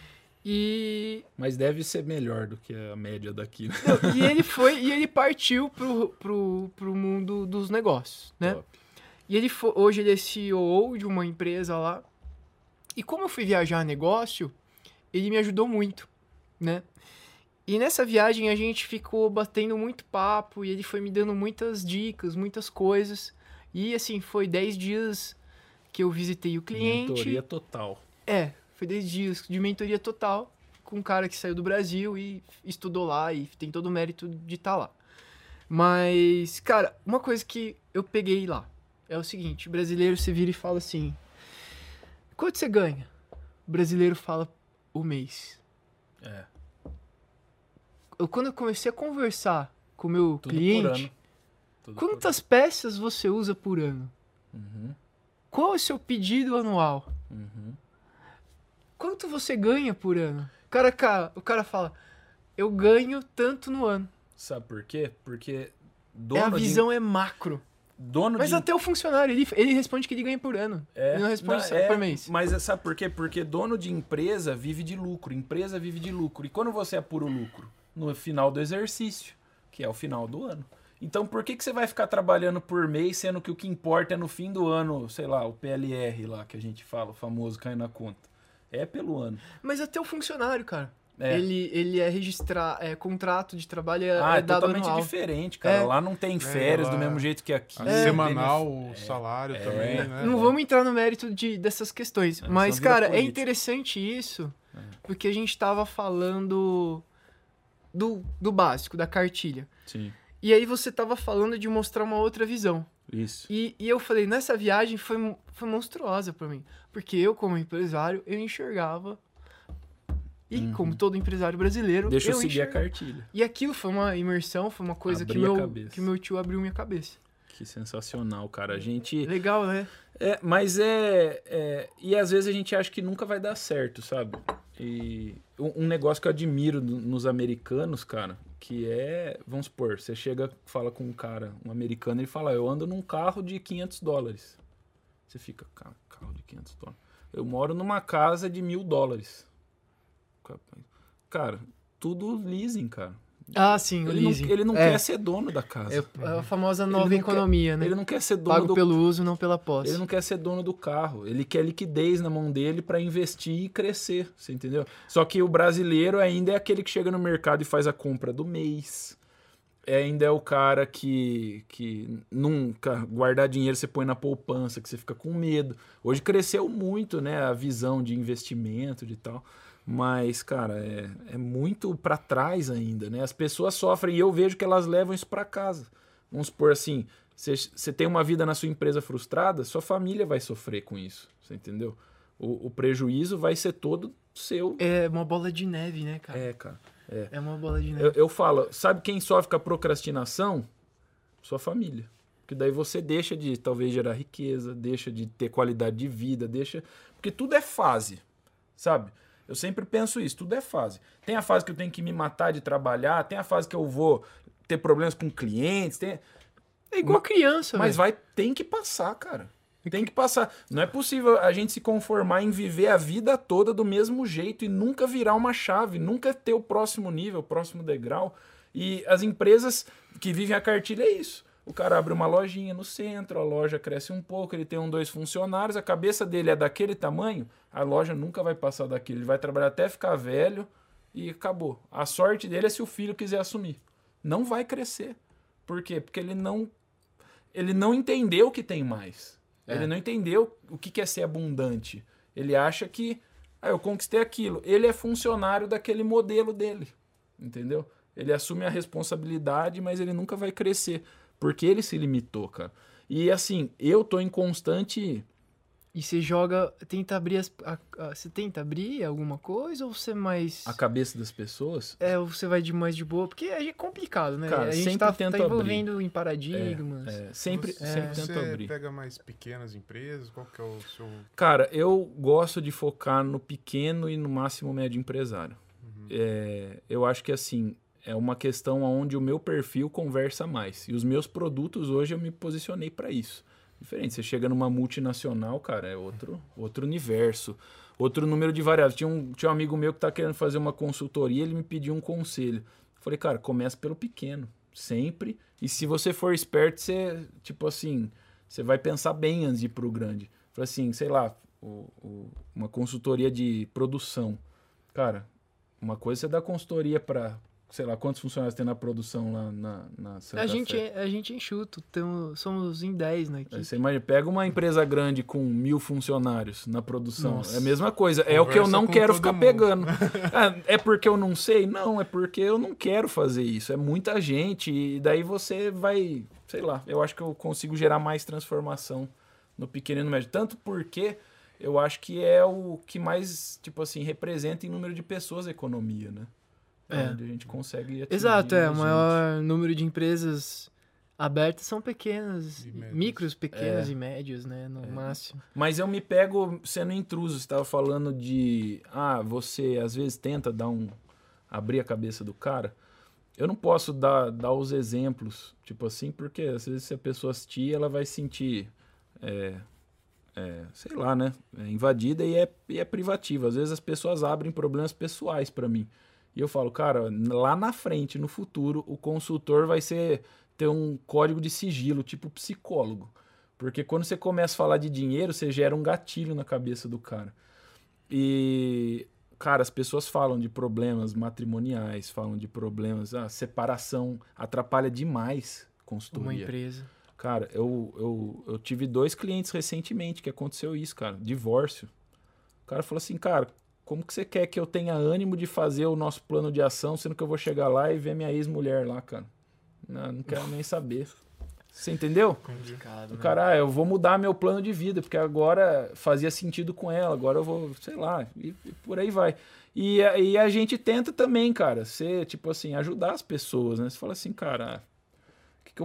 E, Mas deve ser melhor do que a média daqui, né? e ele foi, e ele partiu pro, pro, pro mundo dos negócios, né? Top. E ele fo- hoje ele é CEO de uma empresa lá. E como eu fui viajar a negócio, ele me ajudou muito, né? E nessa viagem a gente ficou batendo muito papo e ele foi me dando muitas dicas, muitas coisas. E assim, foi 10 dias que eu visitei o cliente. Mentoria total. É, foi 10 dias de mentoria total com um cara que saiu do Brasil e estudou lá e tem todo o mérito de estar lá. Mas, cara, uma coisa que eu peguei lá é o seguinte: o brasileiro se vira e fala assim: quanto você ganha? O brasileiro fala o mês. É. Eu, quando eu comecei a conversar com o meu Tudo cliente, quantas peças você usa por ano? Uhum. Qual é o seu pedido anual? Uhum. Quanto você ganha por ano? O cara, cara, o cara fala, eu ganho tanto no ano. Sabe por quê? Porque É, dono a de- visão é macro. dono Mas de até o funcionário, ele, ele responde que ele ganha por ano. É, ele não responde só é, por mês. Mas é- sabe por quê? Porque dono de empresa vive de lucro, empresa vive de lucro. E quando você apura o lucro? No final do exercício, que é o final do ano. Então por que, que você vai ficar trabalhando por mês, sendo que o que importa é no fim do ano, sei lá, o PLR lá que a gente fala, o famoso cai na conta. É pelo ano. Mas até o funcionário, cara. É. Ele, ele é registrar, é contrato de trabalho é, ah, é é totalmente anual. diferente, cara. É. Lá não tem férias lá do mesmo jeito que aqui. A É. Semanal, o salário também, né? Não vamos entrar no mérito de, dessas questões. É, mas, cara, é política. interessante isso, porque a gente tava falando do, do básico, da cartilha. Sim, E aí você tava falando de mostrar uma outra visão. Isso. E, e eu falei, nessa viagem foi, foi monstruosa pra mim. Porque eu, como empresário, eu enxergava. E como todo empresário brasileiro, Uhum. Deixa eu, seguir enxergava. a cartilha. E aquilo foi uma imersão, foi uma coisa que meu, que meu tio abriu minha cabeça. Que sensacional, cara. A gente. Legal, né? É, mas é, é- E às vezes a gente acha que nunca vai dar certo, sabe? E um, um negócio que eu admiro no- nos americanos, cara, que é. Vamos supor, você chega, fala com um cara, um americano, ele fala: Eu ando num carro de 500 dólares. Você fica, "Ca- carro de 500 dólares. Eu moro numa casa de mil dólares. Cara, tudo leasing, cara. Ah, sim, o Ele não, ele não é, quer ser dono da casa. É a famosa Ele nova não quer- economia, né? Ele não quer ser dono Pago do pelo uso, não pela posse. ele não quer ser dono do carro. Ele quer liquidez na mão dele para investir e crescer. Você entendeu? Só que o brasileiro ainda é aquele que chega no mercado e faz a compra do mês. É, ainda é o cara que, que nunca guardar dinheiro você põe na poupança, que você fica com medo. Hoje cresceu muito, né, a visão de investimento de tal. Mas, cara, é, é muito para trás ainda, né? As pessoas sofrem e eu vejo que elas levam isso para casa. Vamos supor assim, você- tem uma vida na sua empresa frustrada, sua família vai sofrer com isso, você entendeu? O, o prejuízo vai ser todo seu. É uma bola de neve, né, cara? É, cara. É. É uma bola de neve. Eu, eu falo, sabe quem sofre com a procrastinação? Sua família. Porque daí você deixa de talvez gerar riqueza, deixa de ter qualidade de vida, deixa. Porque tudo é fase, sabe? Eu sempre penso isso, tudo é fase. Tem a fase que eu tenho que me matar de trabalhar, tem a fase que eu vou ter problemas com clientes, tem... É igual Ma- criança, mas velho. vai, tem que passar, cara. Tem que passar. Não é possível a gente se conformar em viver a vida toda do mesmo jeito e nunca virar uma chave, nunca ter o próximo nível, o próximo degrau. E as empresas que vivem a cartilha é isso. O cara abre uma lojinha no centro, a loja cresce um pouco, ele tem um, dois funcionários, a cabeça dele é daquele tamanho, a loja nunca vai passar daquele. Ele vai trabalhar até ficar velho e acabou. A sorte dele é se o filho quiser assumir. Não vai crescer. Por quê? Porque ele não ele não entendeu que tem mais. É. Ele não entendeu o que é ser abundante. Ele acha que, ah, eu conquistei aquilo. Ele é funcionário daquele modelo dele. Entendeu? Ele assume a responsabilidade, mas ele nunca vai crescer. Porque ele se limitou, cara. E assim, eu tô em constante. E você joga, tenta abrir as. a- a- você tenta abrir alguma coisa ou você mais. A cabeça das pessoas. É, ou você vai de mais de boa? Porque é complicado, né? Cara, a gente sempre tá, tento tá abrir. envolvendo em paradigmas. É, sempre, Você, sempre você tento abrir. pega mais pequenas empresas? Qual que é o seu... Cara, eu gosto de focar no pequeno e no máximo médio empresário. Uhum. É, eu acho que assim, é uma questão onde o meu perfil conversa mais. E os meus produtos hoje eu me posicionei para isso. Diferente, você chega numa multinacional, cara, é outro, outro universo, outro número de variáveis. Tinha um, tinha um amigo meu que tá querendo fazer uma consultoria, ele me pediu um conselho. Falei, cara, começa pelo pequeno, sempre. E se você for esperto, você, tipo assim, você vai pensar bem antes de ir pro grande. Falei assim, sei lá, o- o- uma consultoria de produção. Cara, uma coisa é você dá consultoria para, sei lá, quantos funcionários tem na produção lá na, na Santa A gente, Fé? é, a gente é enxuto, tamo, somos em 10 né, aqui. Aí Você imagina, pega uma empresa grande com mil funcionários na produção. Nossa. É a mesma coisa. É o que eu Conversa não quero ficar mundo. pegando. Ah, é porque eu não sei? Não, é porque eu não quero fazer isso. É muita gente. E daí você vai. Sei lá, eu acho que eu consigo gerar mais transformação no pequeno e no médio. Tanto porque eu acho que é o que mais, tipo assim, representa em número de pessoas a economia, né? É. Onde a gente consegue atingir Exato, é. O maior número de empresas abertas são pequenas, médias. micros, pequenas É. e médios, né? No máximo. Mas eu me pego sendo intruso. Você estava falando de. Ah, você às vezes tenta dar um. abrir a cabeça do cara. Eu não posso dar, dar os exemplos, tipo assim, porque às vezes se a pessoa assistir, ela vai sentir. é, é, sei lá, né? é invadida e é, e é privativa. Às vezes as pessoas abrem problemas pessoais para mim. E eu falo, cara, lá na frente, no futuro, o consultor vai ser ter um código de sigilo, tipo psicólogo. Porque quando você começa a falar de dinheiro, você gera um gatilho na cabeça do cara. E, cara, as pessoas falam de problemas matrimoniais, falam de problemas. Ah, separação atrapalha demais Uma consultoria. empresa. Cara, eu, eu, eu tive dois clientes recentemente que aconteceu isso, cara. Divórcio. O cara falou assim, cara, como que você quer que eu tenha ânimo de fazer o nosso plano de ação, sendo que eu vou chegar lá e ver minha ex-mulher lá, cara? Não, não quero nem saber. Você entendeu? Complicado, O né? cara, ah, eu vou mudar meu plano de vida, porque agora fazia sentido com ela, agora eu vou, sei lá, e, e por aí vai. E, a- e a gente tenta também, cara, ser, tipo assim, ajudar as pessoas, né? Você fala assim, cara,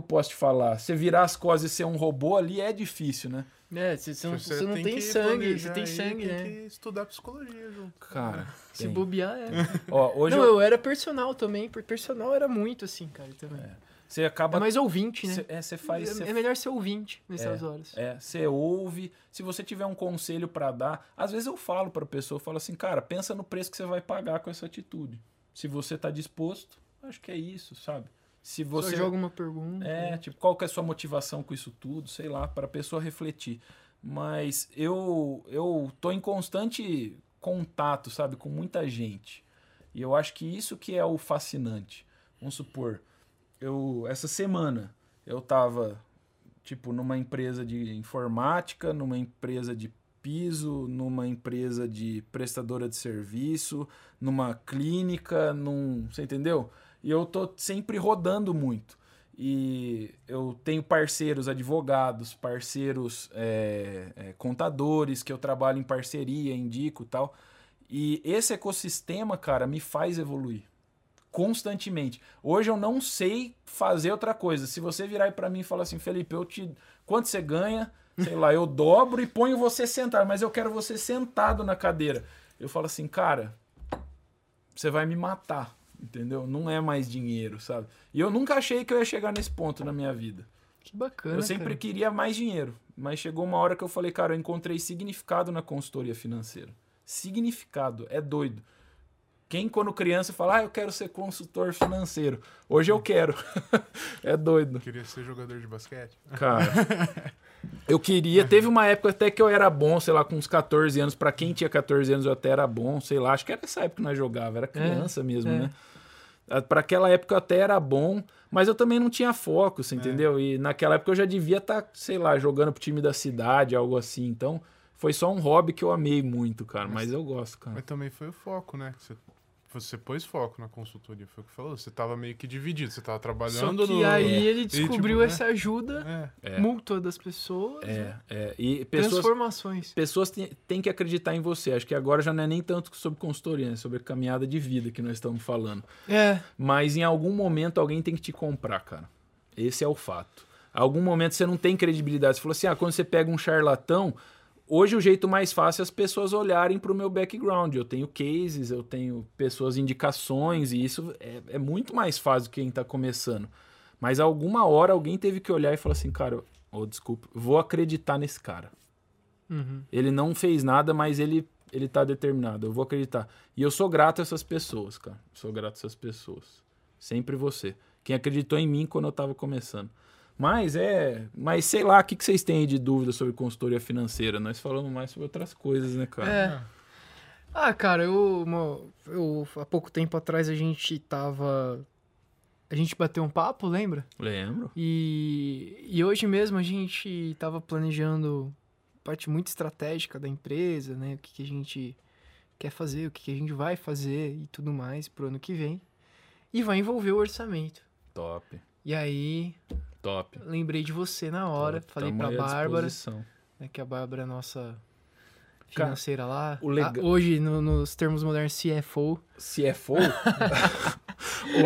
que, que eu posso te falar? Você virar as costas e ser um robô ali é difícil, né? É, você, você não, você não tem, que sangue, você tem aí, sangue, tem né? que estudar psicologia, João. Cara, Se tem. bobear, é. Ó, hoje não, eu- eu era personal também, porque personal era muito assim, cara, também. É, você acaba... mais ouvinte, né? Cê- é, você faz... é, cê é melhor ser ouvinte nessas horas. É, você ouve. Se você tiver um conselho pra dar, às vezes eu falo pra pessoa, eu falo assim, cara, pensa no preço que você vai pagar com essa atitude. Se você tá disposto, acho que é isso, sabe? Se você Só joga uma pergunta. é, tipo, qual que é a sua motivação com isso tudo, sei lá, para a pessoa refletir. Mas eu eu tô em constante contato, sabe, com muita gente. E eu acho que isso que é o fascinante. Vamos supor, eu essa semana eu tava tipo numa empresa de informática, numa empresa de piso, numa empresa de prestadora de serviço, numa clínica, num, você entendeu? E eu tô sempre rodando muito. E eu tenho parceiros advogados, parceiros é, é, contadores, que eu trabalho em parceria, indico e tal. E esse ecossistema, cara, me faz evoluir. constantemente. Hoje eu não sei fazer outra coisa. Se você virar para mim e falar assim, Felipe, eu te quanto você ganha? Sei lá, eu dobro e ponho você sentado, mas eu quero você sentado na cadeira. Eu falo assim, cara, você vai me matar, entendeu? Não é mais dinheiro, sabe? E eu nunca achei que eu ia chegar nesse ponto na minha vida. Que bacana. Eu sempre cara. queria mais dinheiro, mas chegou uma hora que eu falei, cara, eu encontrei significado na consultoria financeira. Significado, é doido. Quem, quando criança, fala, ah, eu quero ser consultor financeiro. Hoje eu quero. é doido. Queria ser jogador de basquete. Cara, eu queria. Teve uma época até que eu era bom, sei lá, com uns 14 anos. Pra quem tinha 14 anos, eu até era bom, sei lá. Acho que era essa época que nós jogava, era criança mesmo, é. né? Ah, Pra aquela época eu até era bom, mas eu também não tinha foco, É. você entendeu? E naquela época eu já devia estar, sei lá, jogando pro time da cidade, algo assim. Então, foi só um hobby que eu amei muito, cara. Mas eu gosto, cara. Mas também foi o foco, né? Você, você pôs foco na consultoria, foi o que falou. Você tava meio que dividido, você tava Só trabalhando que no... aí ele e, descobriu tipo, né? essa ajuda É. É. mútua das pessoas. É, é. E pessoas, Transformações. pessoas têm, têm que acreditar em você. Acho que agora já não é nem tanto sobre consultoria, é sobre caminhada de vida que nós estamos falando. É. Mas em algum momento alguém tem que te comprar, cara. Esse é o fato. Algum momento você não tem credibilidade. Você falou assim: ah, quando você pega um charlatão, hoje o jeito mais fácil é as pessoas olharem para o meu background. Eu tenho cases, eu tenho pessoas, indicações, e isso é, é muito mais fácil que quem está começando. Mas alguma hora alguém teve que olhar e falar assim: cara, oh, desculpa, vou acreditar nesse cara. Uhum. Ele não fez nada, mas ele, ele tá determinado. Eu vou acreditar. E eu sou grato a essas pessoas, cara. Sou grato a essas pessoas. Sempre você. Quem acreditou em mim quando eu tava começando. Mas é. Mas sei lá, o que, que vocês têm de dúvida sobre consultoria financeira? Nós falamos mais sobre outras coisas, né, cara? É. Ah, cara, eu, uma- eu. Há pouco tempo atrás a gente tava. A gente bateu um papo, lembra? Lembro. E, e hoje mesmo a gente tava planejando parte muito estratégica da empresa, né? O que, que a gente quer fazer, o que, que a gente vai fazer e tudo mais pro ano que vem. E vai envolver o orçamento. Top. E aí, Top. lembrei de você na hora, Top. falei Tamo pra Bárbara, né, que a Bárbara é a nossa Cara, financeira lá. o lega- Ah, hoje, no- nos termos modernos, CFO. CFO? o,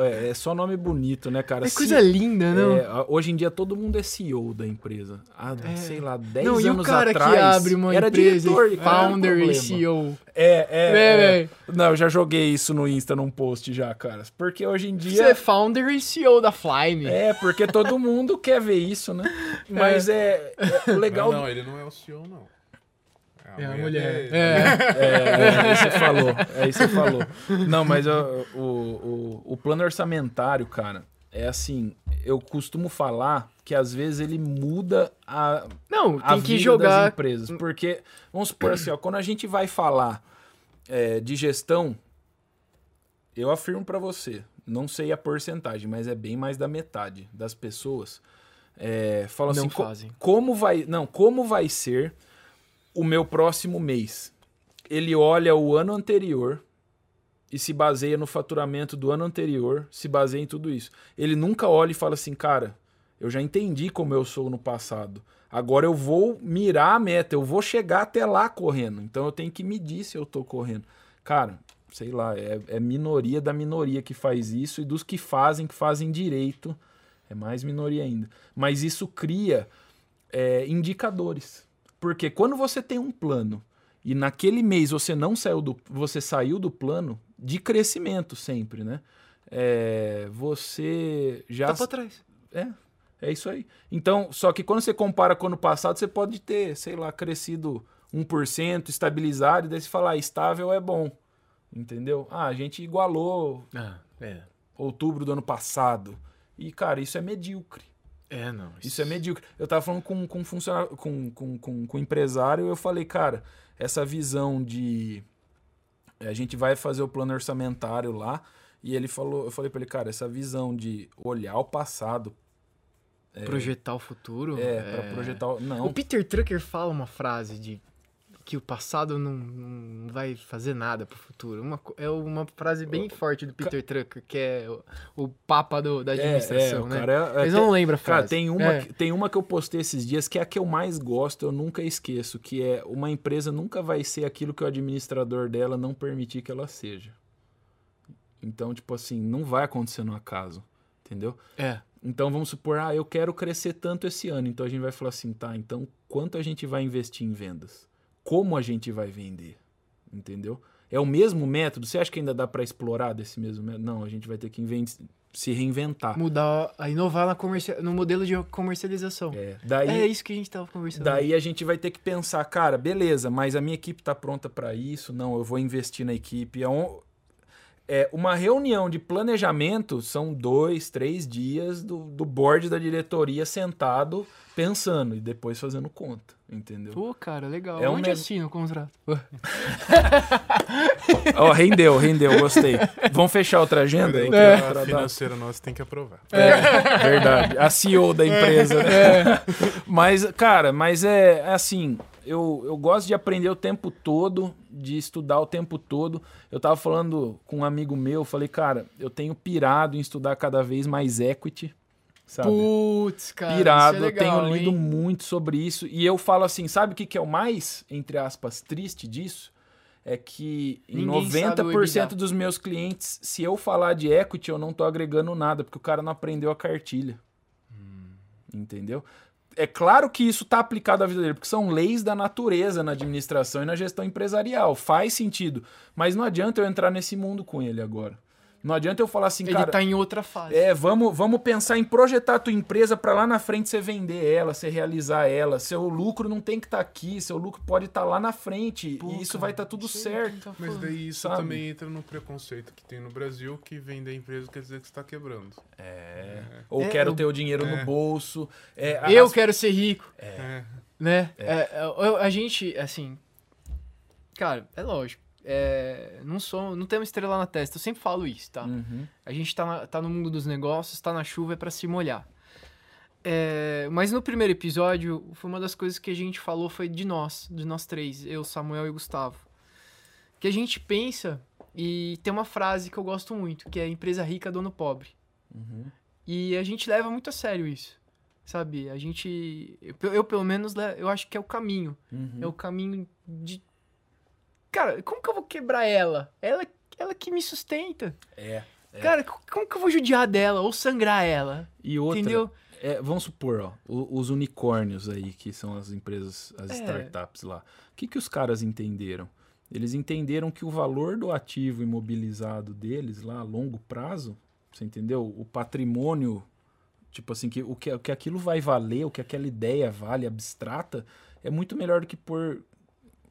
é, é só nome bonito, né, cara? É coisa linda, não? É, a- hoje em dia todo mundo é CEO da empresa. Há, É. sei lá, 10 não, anos e o cara atrás. que abre uma era empresa, diretor, e o founder e? CEO. É, é, É, é. Não, eu já joguei isso no Insta num post já, cara. Porque hoje em Você dia. é founder e CEO da Flyme. É, porque todo mundo quer ver isso, né? Mas é, é o legal. Não, não, ele não é o CEO, não. É a mulher. É. É, é, isso você falou. É isso que você falou. Não, mas ó, o, o, o plano orçamentário, cara, é assim. Eu costumo falar que às vezes ele muda a, Não, a tem que vida das jogar. empresas. Porque, vamos supor assim, ó, quando a gente vai falar é, de gestão, eu afirmo pra você, não sei a porcentagem, mas é bem mais da metade das pessoas é, falam Não assim, "Co- fazem. como vai, não, como vai ser o meu próximo mês? Ele olha o ano anterior e se baseia no faturamento do ano anterior, se baseia em tudo isso. Ele nunca olha e fala assim, cara, eu já entendi como eu sou no passado. Agora eu vou mirar a meta, eu vou chegar até lá correndo. Então eu tenho que medir se eu tô correndo. Cara, sei lá, é, é minoria da minoria que faz isso e dos que fazem, que fazem direito, é mais minoria ainda. Mas isso cria é, indicadores. Porque quando você tem um plano e naquele mês você não saiu do. Você saiu do plano de crescimento sempre, né? É, você já. Tá pra trás. É, é isso aí. Então, só que quando você compara com o ano passado, você pode ter, sei lá, crescido 1%, estabilizado, e daí você fala, ah, estável é bom. Entendeu? Ah, a gente igualou Ah, é. outubro do ano passado. E, cara, isso é medíocre. É, não. Isso é medíocre. Eu tava falando com, com, funcionário, com, com, com, com empresário e eu falei, cara, essa visão de. eh, A gente vai fazer o plano orçamentário lá. E ele falou, eu falei pra ele, cara, essa visão de olhar o passado Projetar o futuro. é, pra projetar. o- Não. O Peter Drucker fala uma frase de que o passado não, não vai fazer nada pro futuro. Uma, é uma frase bem forte do Peter Drucker, que é o, o papa do- da É, administração, é, o né? cara é- é, não lembram a Cara, frase. tem uma, É. que, tem uma que eu postei esses dias que é a que eu mais gosto, eu nunca esqueço, que é uma empresa nunca vai ser aquilo que o administrador dela não permitir que ela seja. Então, tipo assim, não vai acontecer no acaso, entendeu? É. Então vamos supor, ah, eu quero crescer tanto esse ano. Então a gente vai falar assim, tá, então quanto a gente vai investir em vendas? Como a gente vai vender? Entendeu? É o mesmo método? Você acha que ainda dá para explorar desse mesmo método? Não, a gente vai ter que se reinventar. Mudar, a inovar na comercia- no modelo de comercialização. É, daí, É isso que a gente tava conversando. daí a gente vai ter que pensar, cara, beleza, mas a minha equipe tá pronta para isso? Não, eu vou investir na equipe. É, um- é, uma reunião de planejamento são dois, três dias do, do board da diretoria sentado pensando e depois fazendo conta, entendeu? Pô, cara, legal. É um Onde ne- assina o contrato? Ó, rendeu, rendeu, gostei. Vamos fechar outra agenda? É. A financeira nossa tem que aprovar. É, verdade. A CEO da empresa, né? Mas, cara, mas é é assim, eu, eu gosto de aprender o tempo todo, de estudar o tempo todo. Eu tava falando com um amigo meu, falei, cara, eu tenho pirado em estudar cada vez mais equity, sabe? Putz, cara. pirado, isso é eu tenho legal, lido hein? muito sobre isso. E eu falo assim, sabe o que, que é o mais, entre aspas, triste disso? É que em Ninguém sabe o 90% EBITDA. dos meus clientes, se eu falar de equity, eu não tô agregando nada, porque o cara não aprendeu a cartilha. Entendeu? É claro que isso está aplicado à vida dele, porque são leis da natureza na administração e na gestão empresarial. Faz sentido. Mas não adianta eu entrar nesse mundo com ele agora. Não adianta eu falar assim, Ele cara. tá em outra fase. É, vamos, vamos pensar em projetar a tua empresa para lá na frente você vender ela, você realizar ela. Seu lucro não tem que estar aqui, seu lucro pode estar lá na frente Pô, e isso cara, vai estar tudo não sei certo. tá Mas daí isso Sabe? também entra no preconceito que tem no Brasil, que vender empresa quer dizer que você está quebrando. É. Ou É, quero eu- ter o dinheiro é. no bolso. É, Eu as- quero ser rico, É. né? É, é, eu- a gente, assim... Cara, é lógico. É, não sou, não temos estrela na testa. Eu sempre falo isso, tá? Uhum. A gente tá, na- tá no mundo dos negócios, tá na chuva, é pra se molhar. É, mas no primeiro episódio, foi uma das coisas que a gente falou foi de nós, de nós três, eu, Samuel e Gustavo. Que a gente pensa, e tem uma frase que eu gosto muito, que é empresa rica, dono pobre. Uhum. E a gente leva muito a sério isso, sabe? A gente, eu, eu, pelo menos, eu acho que é o caminho. Uhum. É o caminho de... Cara, como que eu vou quebrar ela? Ela, ela que me sustenta. É. Cara, co- como que eu vou judiar dela ou sangrar ela? E outra, Entendeu? é, vamos supor, ó, os unicórnios aí, que são as empresas, as É. startups lá. O que, que os caras entenderam? Eles entenderam que o valor do ativo imobilizado deles lá a longo prazo, você entendeu? O patrimônio, tipo assim, que, o, que, o que aquilo vai valer, o que aquela ideia vale abstrata, é muito melhor do que pôr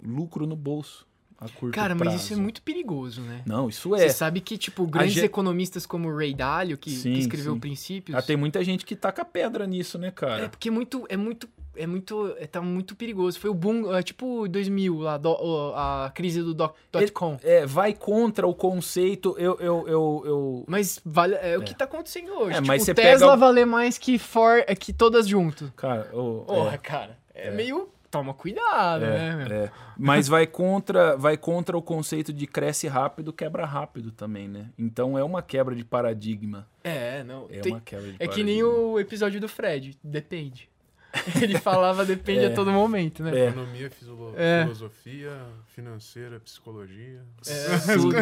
lucro no bolso a curto Cara, mas prazo. isso é muito perigoso, né? Não, isso Você é. sabe que, tipo, grandes economistas como o Ray Dalio, que, que Sim, escreveu sim. Princípios... Ah, tem muita gente que taca pedra nisso, né, cara? É porque é muito, é muito, é muito, é, tá muito perigoso. Foi o boom, é, tipo 2000 lá, do- a crise do dot, com. É, vai contra o conceito. Eu, eu, eu, eu- Mas vale, é, o que tá acontecendo hoje. É, tipo, mas você Tesla pega- valer mais que for, é, que todas junto. Cara, o- Porra, é, cara, é, meio toma cuidado, né, meu? é. mas vai contra, vai contra o conceito de cresce rápido, quebra rápido também, né? Então é uma quebra de paradigma. É, não. É tem- uma quebra de é que paradigma. nem o episódio do Fred, depende. Ele falava depende É. a todo momento, né? É. Economia, É. filosofia, financeira, psicologia. É, Sim, tudo.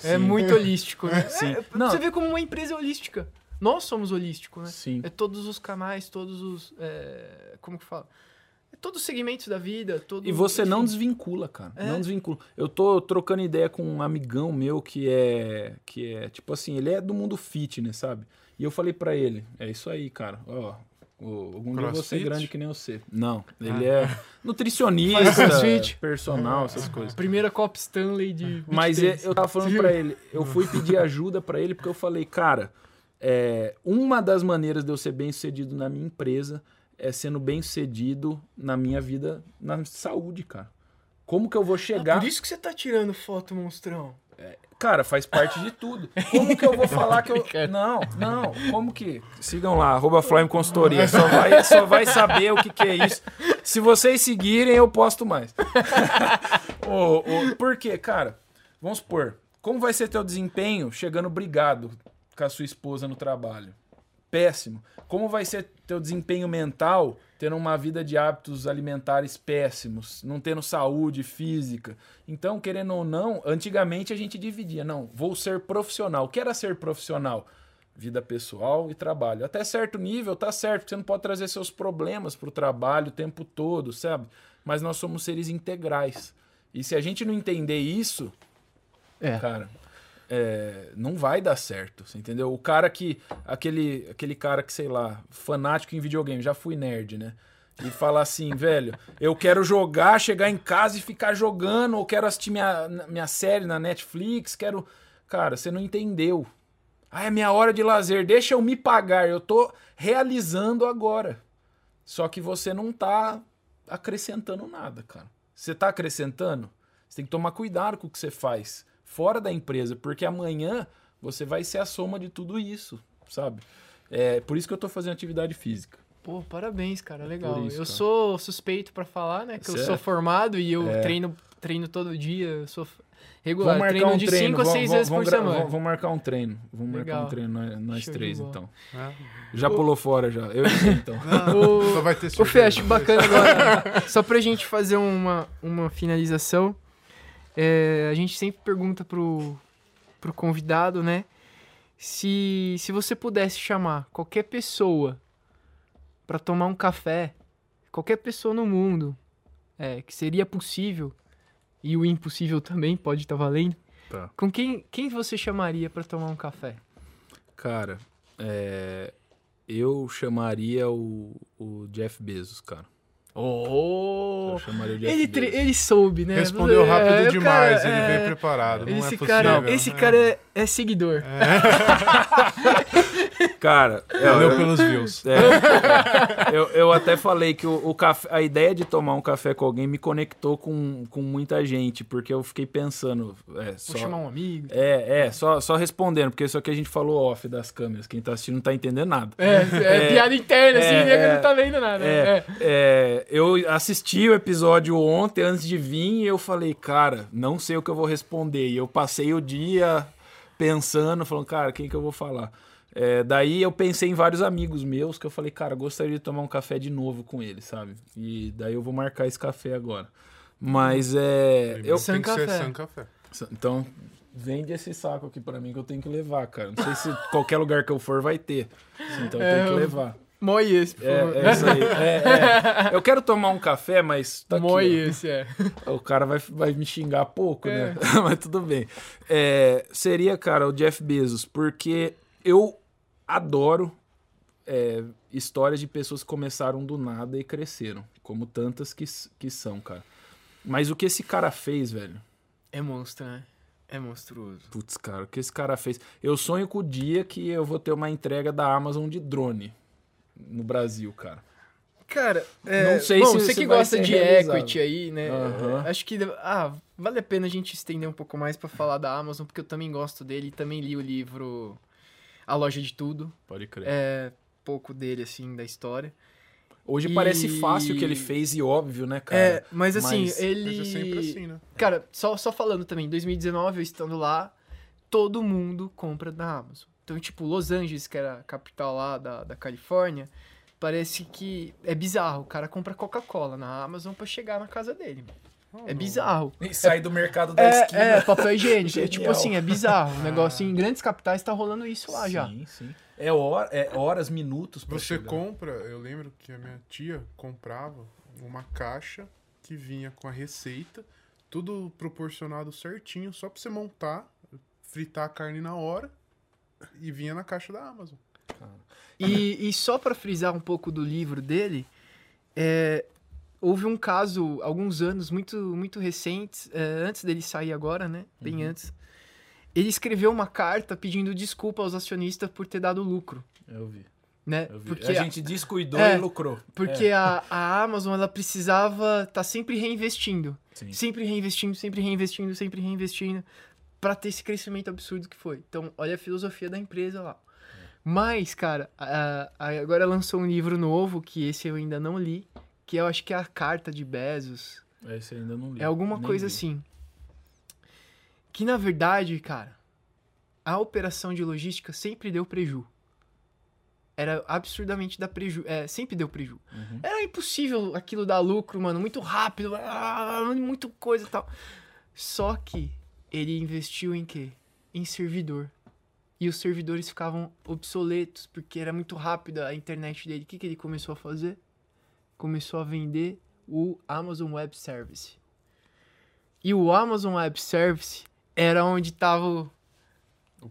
sim, É muito holístico, né? Sim. É, Não. Você vê como uma empresa é holística. Nós somos holísticos, né? Sim. É todos os canais, todos os. é, como que fala? É todos os segmentos da vida. Todo, E você não enfim. desvincula, cara. É. Não desvincula. Eu tô trocando ideia com um amigão meu que é que é tipo assim, ele é do mundo fitness, sabe? E eu falei pra ele, é isso aí, cara. Ó, o- algum dia ser Crossfit? grande que nem você. Não, ele Ah. é nutricionista, personal, essas coisas. Primeira Cop Stanley de. Mas é- eu tava falando pra ele, eu fui pedir ajuda pra ele porque eu falei, cara, é, uma das maneiras de eu ser bem sucedido na minha empresa é sendo bem sucedido na minha vida, na saúde, cara. Como que eu vou Ah, chegar? por isso que você tá tirando foto, monstrão. Cara, faz parte de tudo. Como que eu vou falar que eu. Não, não. Como que. Sigam lá, arroba Flame Consultoria. Só vai, só vai saber o que, que é isso. Se vocês seguirem, eu posto mais. Ô, ô, por quê, cara? Vamos supor, como vai ser teu desempenho chegando brigado com a sua esposa no trabalho? péssimo. Como vai ser teu desempenho mental tendo uma vida de hábitos alimentares péssimos, não tendo saúde física? Então, querendo ou não, antigamente a gente dividia, não, vou ser profissional. O que era ser profissional? Vida pessoal e trabalho. Até certo nível tá certo, porque você não pode trazer seus problemas pro trabalho o tempo todo, sabe? Mas nós somos seres integrais. E se a gente não entender isso, É. cara, é, não vai dar certo, entendeu? O cara que. Aquele, aquele cara que, sei lá, fanático em videogame, já fui nerd, né? E fala assim, velho, eu quero jogar, chegar em casa e ficar jogando, ou quero assistir minha, minha série na Netflix, quero. Cara, você não entendeu. Ah, é minha hora de lazer, deixa eu me pagar, eu tô realizando agora. Só que você não tá acrescentando nada, cara. Você tá acrescentando? Você tem que tomar cuidado com o que você faz fora da empresa, porque amanhã você vai ser a soma de tudo isso, sabe? É por isso que eu tô fazendo atividade física. Pô, parabéns, cara, legal. por isso, eu cara. sou suspeito pra falar, né? Que eu Certo. sou formado e eu É. treino, treino todo dia, eu sou regular, Vamos marcar treino um de treino, 5 a vamos- 6 vamos- vezes por vamos gra- semana. Vamos, vamos marcar um treino. Vamos marcar Legal. um treino nós, Show três, então. É. Já pulou fora já. Eu então. O- Só vai ter Ô, cerveja. Fê, acho bacana agora. Só pra gente fazer uma, uma finalização, é, a gente sempre pergunta pro, pro convidado, né? Se, se você pudesse chamar qualquer pessoa pra tomar um café, qualquer pessoa no mundo, é, que seria possível, e o impossível também pode estar valendo, Tá. com quem, quem você chamaria pra tomar um café? Cara, é, eu chamaria o, o Jeff Bezos, cara. Oh! Ele, ele soube, né? Respondeu rápido É, demais, cara, ele é, veio preparado. Esse é cara, possível. esse É. cara é, é seguidor. Cara, Valeu eu, pelos views. é, é, eu, eu até falei que o, o café, a ideia de tomar um café com alguém me conectou com, com muita gente, porque eu fiquei pensando. É, só, Vou chamar um amigo. é, é só, só respondendo, porque isso aqui a gente falou off das câmeras. Quem tá assistindo não tá entendendo nada. É, é, É, piada interna, assim, é, o nego é, não tá vendo nada. É, É. é, eu assisti o episódio ontem antes de vir e eu falei, cara, não sei o que eu vou responder. E eu passei o dia pensando, falando, cara, quem que eu vou falar? É, daí eu pensei em vários amigos meus que eu falei, cara, gostaria de tomar um café de novo com eles, sabe? E daí eu vou marcar esse café agora. Mas é. Eu, Tem San que ser Café. San Café. então, vende esse saco aqui pra mim que eu tenho que levar, cara. Não sei se qualquer lugar que eu for vai ter. Então eu É, tenho que eu- levar. Moe esse, por favor. É, é isso aí. É, é. Eu quero tomar um café, mas tá Moe esse, é. O cara vai, vai me xingar pouco, É. né? Mas tudo bem. É, seria, cara, o Jeff Bezos, porque eu adoro é, histórias de pessoas que começaram do nada e cresceram, como tantas que, que são, cara. Mas o que esse cara fez, velho? É monstro, né? É monstruoso. Putz, cara, o que esse cara fez? Eu sonho com o dia que eu vou ter uma entrega da Amazon de drone no Brasil, cara. Cara, é, Não sei bom, se você que gosta de realizado. equity aí, né? Aham. Acho que ah, vale a pena a gente estender um pouco mais pra falar da Amazon, porque eu também gosto dele e também li o livro A Loja de Tudo. Pode crer. É pouco dele, assim, da história. Hoje E- parece fácil o que ele fez e óbvio, né, cara? é, mas assim, mas- ele. Mas é sempre assim, né? Cara, só, só falando também, em 2019, eu estando lá, todo mundo compra da Amazon. Então, tipo, Los Angeles, que era a capital lá da, da Califórnia, parece que é bizarro. O cara compra Coca-Cola na Amazon pra chegar na casa dele. Oh, É bizarro. E sai do mercado da É, esquina. é, papel higiênico. É, tipo assim, é bizarro. O negócio em grandes capitais tá rolando isso lá já. Sim, sim. É, hora, é horas, minutos pra Você chegar. compra, eu lembro que a minha tia comprava uma caixa que vinha com a receita, tudo proporcionado certinho, só pra você montar, fritar a carne na hora e vinha na caixa da Amazon. E, e só pra frisar um pouco do livro dele, é, houve um caso, alguns anos muito, muito recentes, é, antes dele sair agora, né? Bem antes. Ele escreveu uma carta pedindo desculpa aos acionistas por ter dado lucro, Eu vi. né? Eu vi. Porque, a a, gente descuidou É, e lucrou. porque a, a Amazon, ela precisava estar sempre reinvestindo. É, sim. Sempre reinvestindo, sempre reinvestindo, sempre reinvestindo, pra ter esse crescimento absurdo que foi. Então, olha a filosofia da empresa lá. Mas, cara, a- a- agora lançou um livro novo, que esse eu ainda não li, que eu acho que é a Carta de Bezos. Esse ainda não li. É alguma Nem coisa vi. assim. Que, na verdade, cara, a operação de logística sempre deu preju. era absurdamente dar preju. É, sempre deu preju. Uhum. Era impossível aquilo dar lucro, mano. Muito rápido, ah, muito coisa e tal. Só que ele investiu em quê? Em servidor. E os servidores ficavam obsoletos, porque era muito rápida a internet dele. O que, que ele começou a fazer? Começou a vender o Amazon Web Service. E o Amazon Web Service era onde tava o,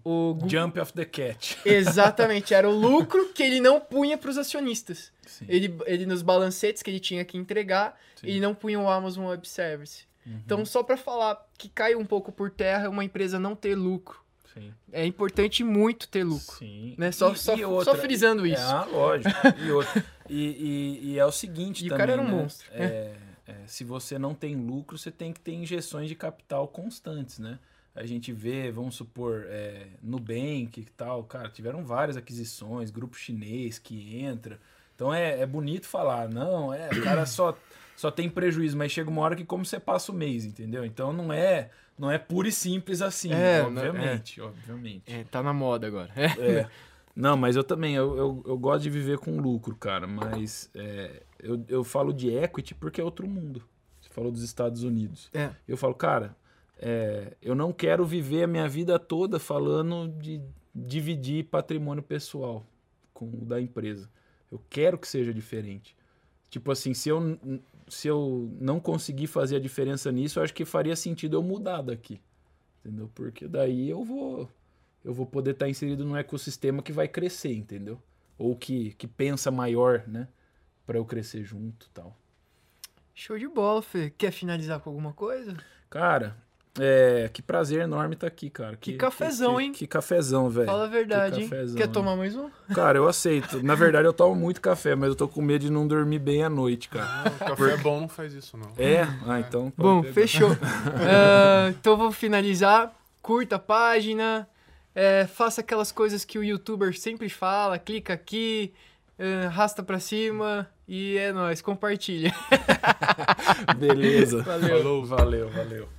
o Google. Jump of the cat. Exatamente, era o lucro que ele não punha para os acionistas. Sim. Ele, ele nos balancetes que ele tinha que entregar, Sim. ele não punha o Amazon Web Service. Uhum. Então, só para falar que cai um pouco por terra uma empresa não ter lucro. Sim. É importante muito ter lucro. Sim. Né? Só, E- só, e outra- só frisando É, isso. ah, lógico. E, outra- e, e- é o seguinte E o também, cara era um né? monstro. É, é, se você não tem lucro, você tem que ter injeções de capital constantes, né? A gente vê, vamos supor, é, Nubank e tal, cara, tiveram várias aquisições, grupo chinês que entra. Então é, é bonito falar, não, é, o cara só, só tem prejuízo, mas chega uma hora que como você passa o mês, entendeu? Então não é, não é puro e simples assim, É, não- obviamente, obviamente. É, tá na moda agora. É. Não, mas eu também, eu, eu, eu gosto de viver com lucro, cara, mas é, eu, eu falo de equity porque é outro mundo. Você falou dos Estados Unidos. É. Eu falo, cara, é, eu não quero viver a minha vida toda falando de dividir patrimônio pessoal com o da empresa. Eu quero que seja diferente. Tipo assim, se eu, se eu não conseguir fazer a diferença nisso, eu acho que faria sentido eu mudar daqui. Entendeu? Porque daí eu vou eu vou poder estar inserido num ecossistema que vai crescer, entendeu? Ou que, que pensa maior, né? Pra eu crescer junto e tal. Show de bola, Fê. Quer finalizar com alguma coisa? Cara, é, que prazer enorme estar aqui, cara. Que cafezão, que- hein? Que cafezão, velho. Fala a verdade, hein? Quer hein? tomar mais um? Cara, eu aceito. Na verdade, eu tomo muito café, mas eu tô com medo de não dormir bem à noite, cara. Ah, o café bom não faz isso, não. É? Ah, então. pode Bom, pegar. fechou. Ah, então vou finalizar. Curta a página. é, faça aquelas coisas que o youtuber sempre fala. Clica aqui, ah, arrasta pra cima e é nóis. Compartilha. Beleza. Valeu. Valeu, valeu.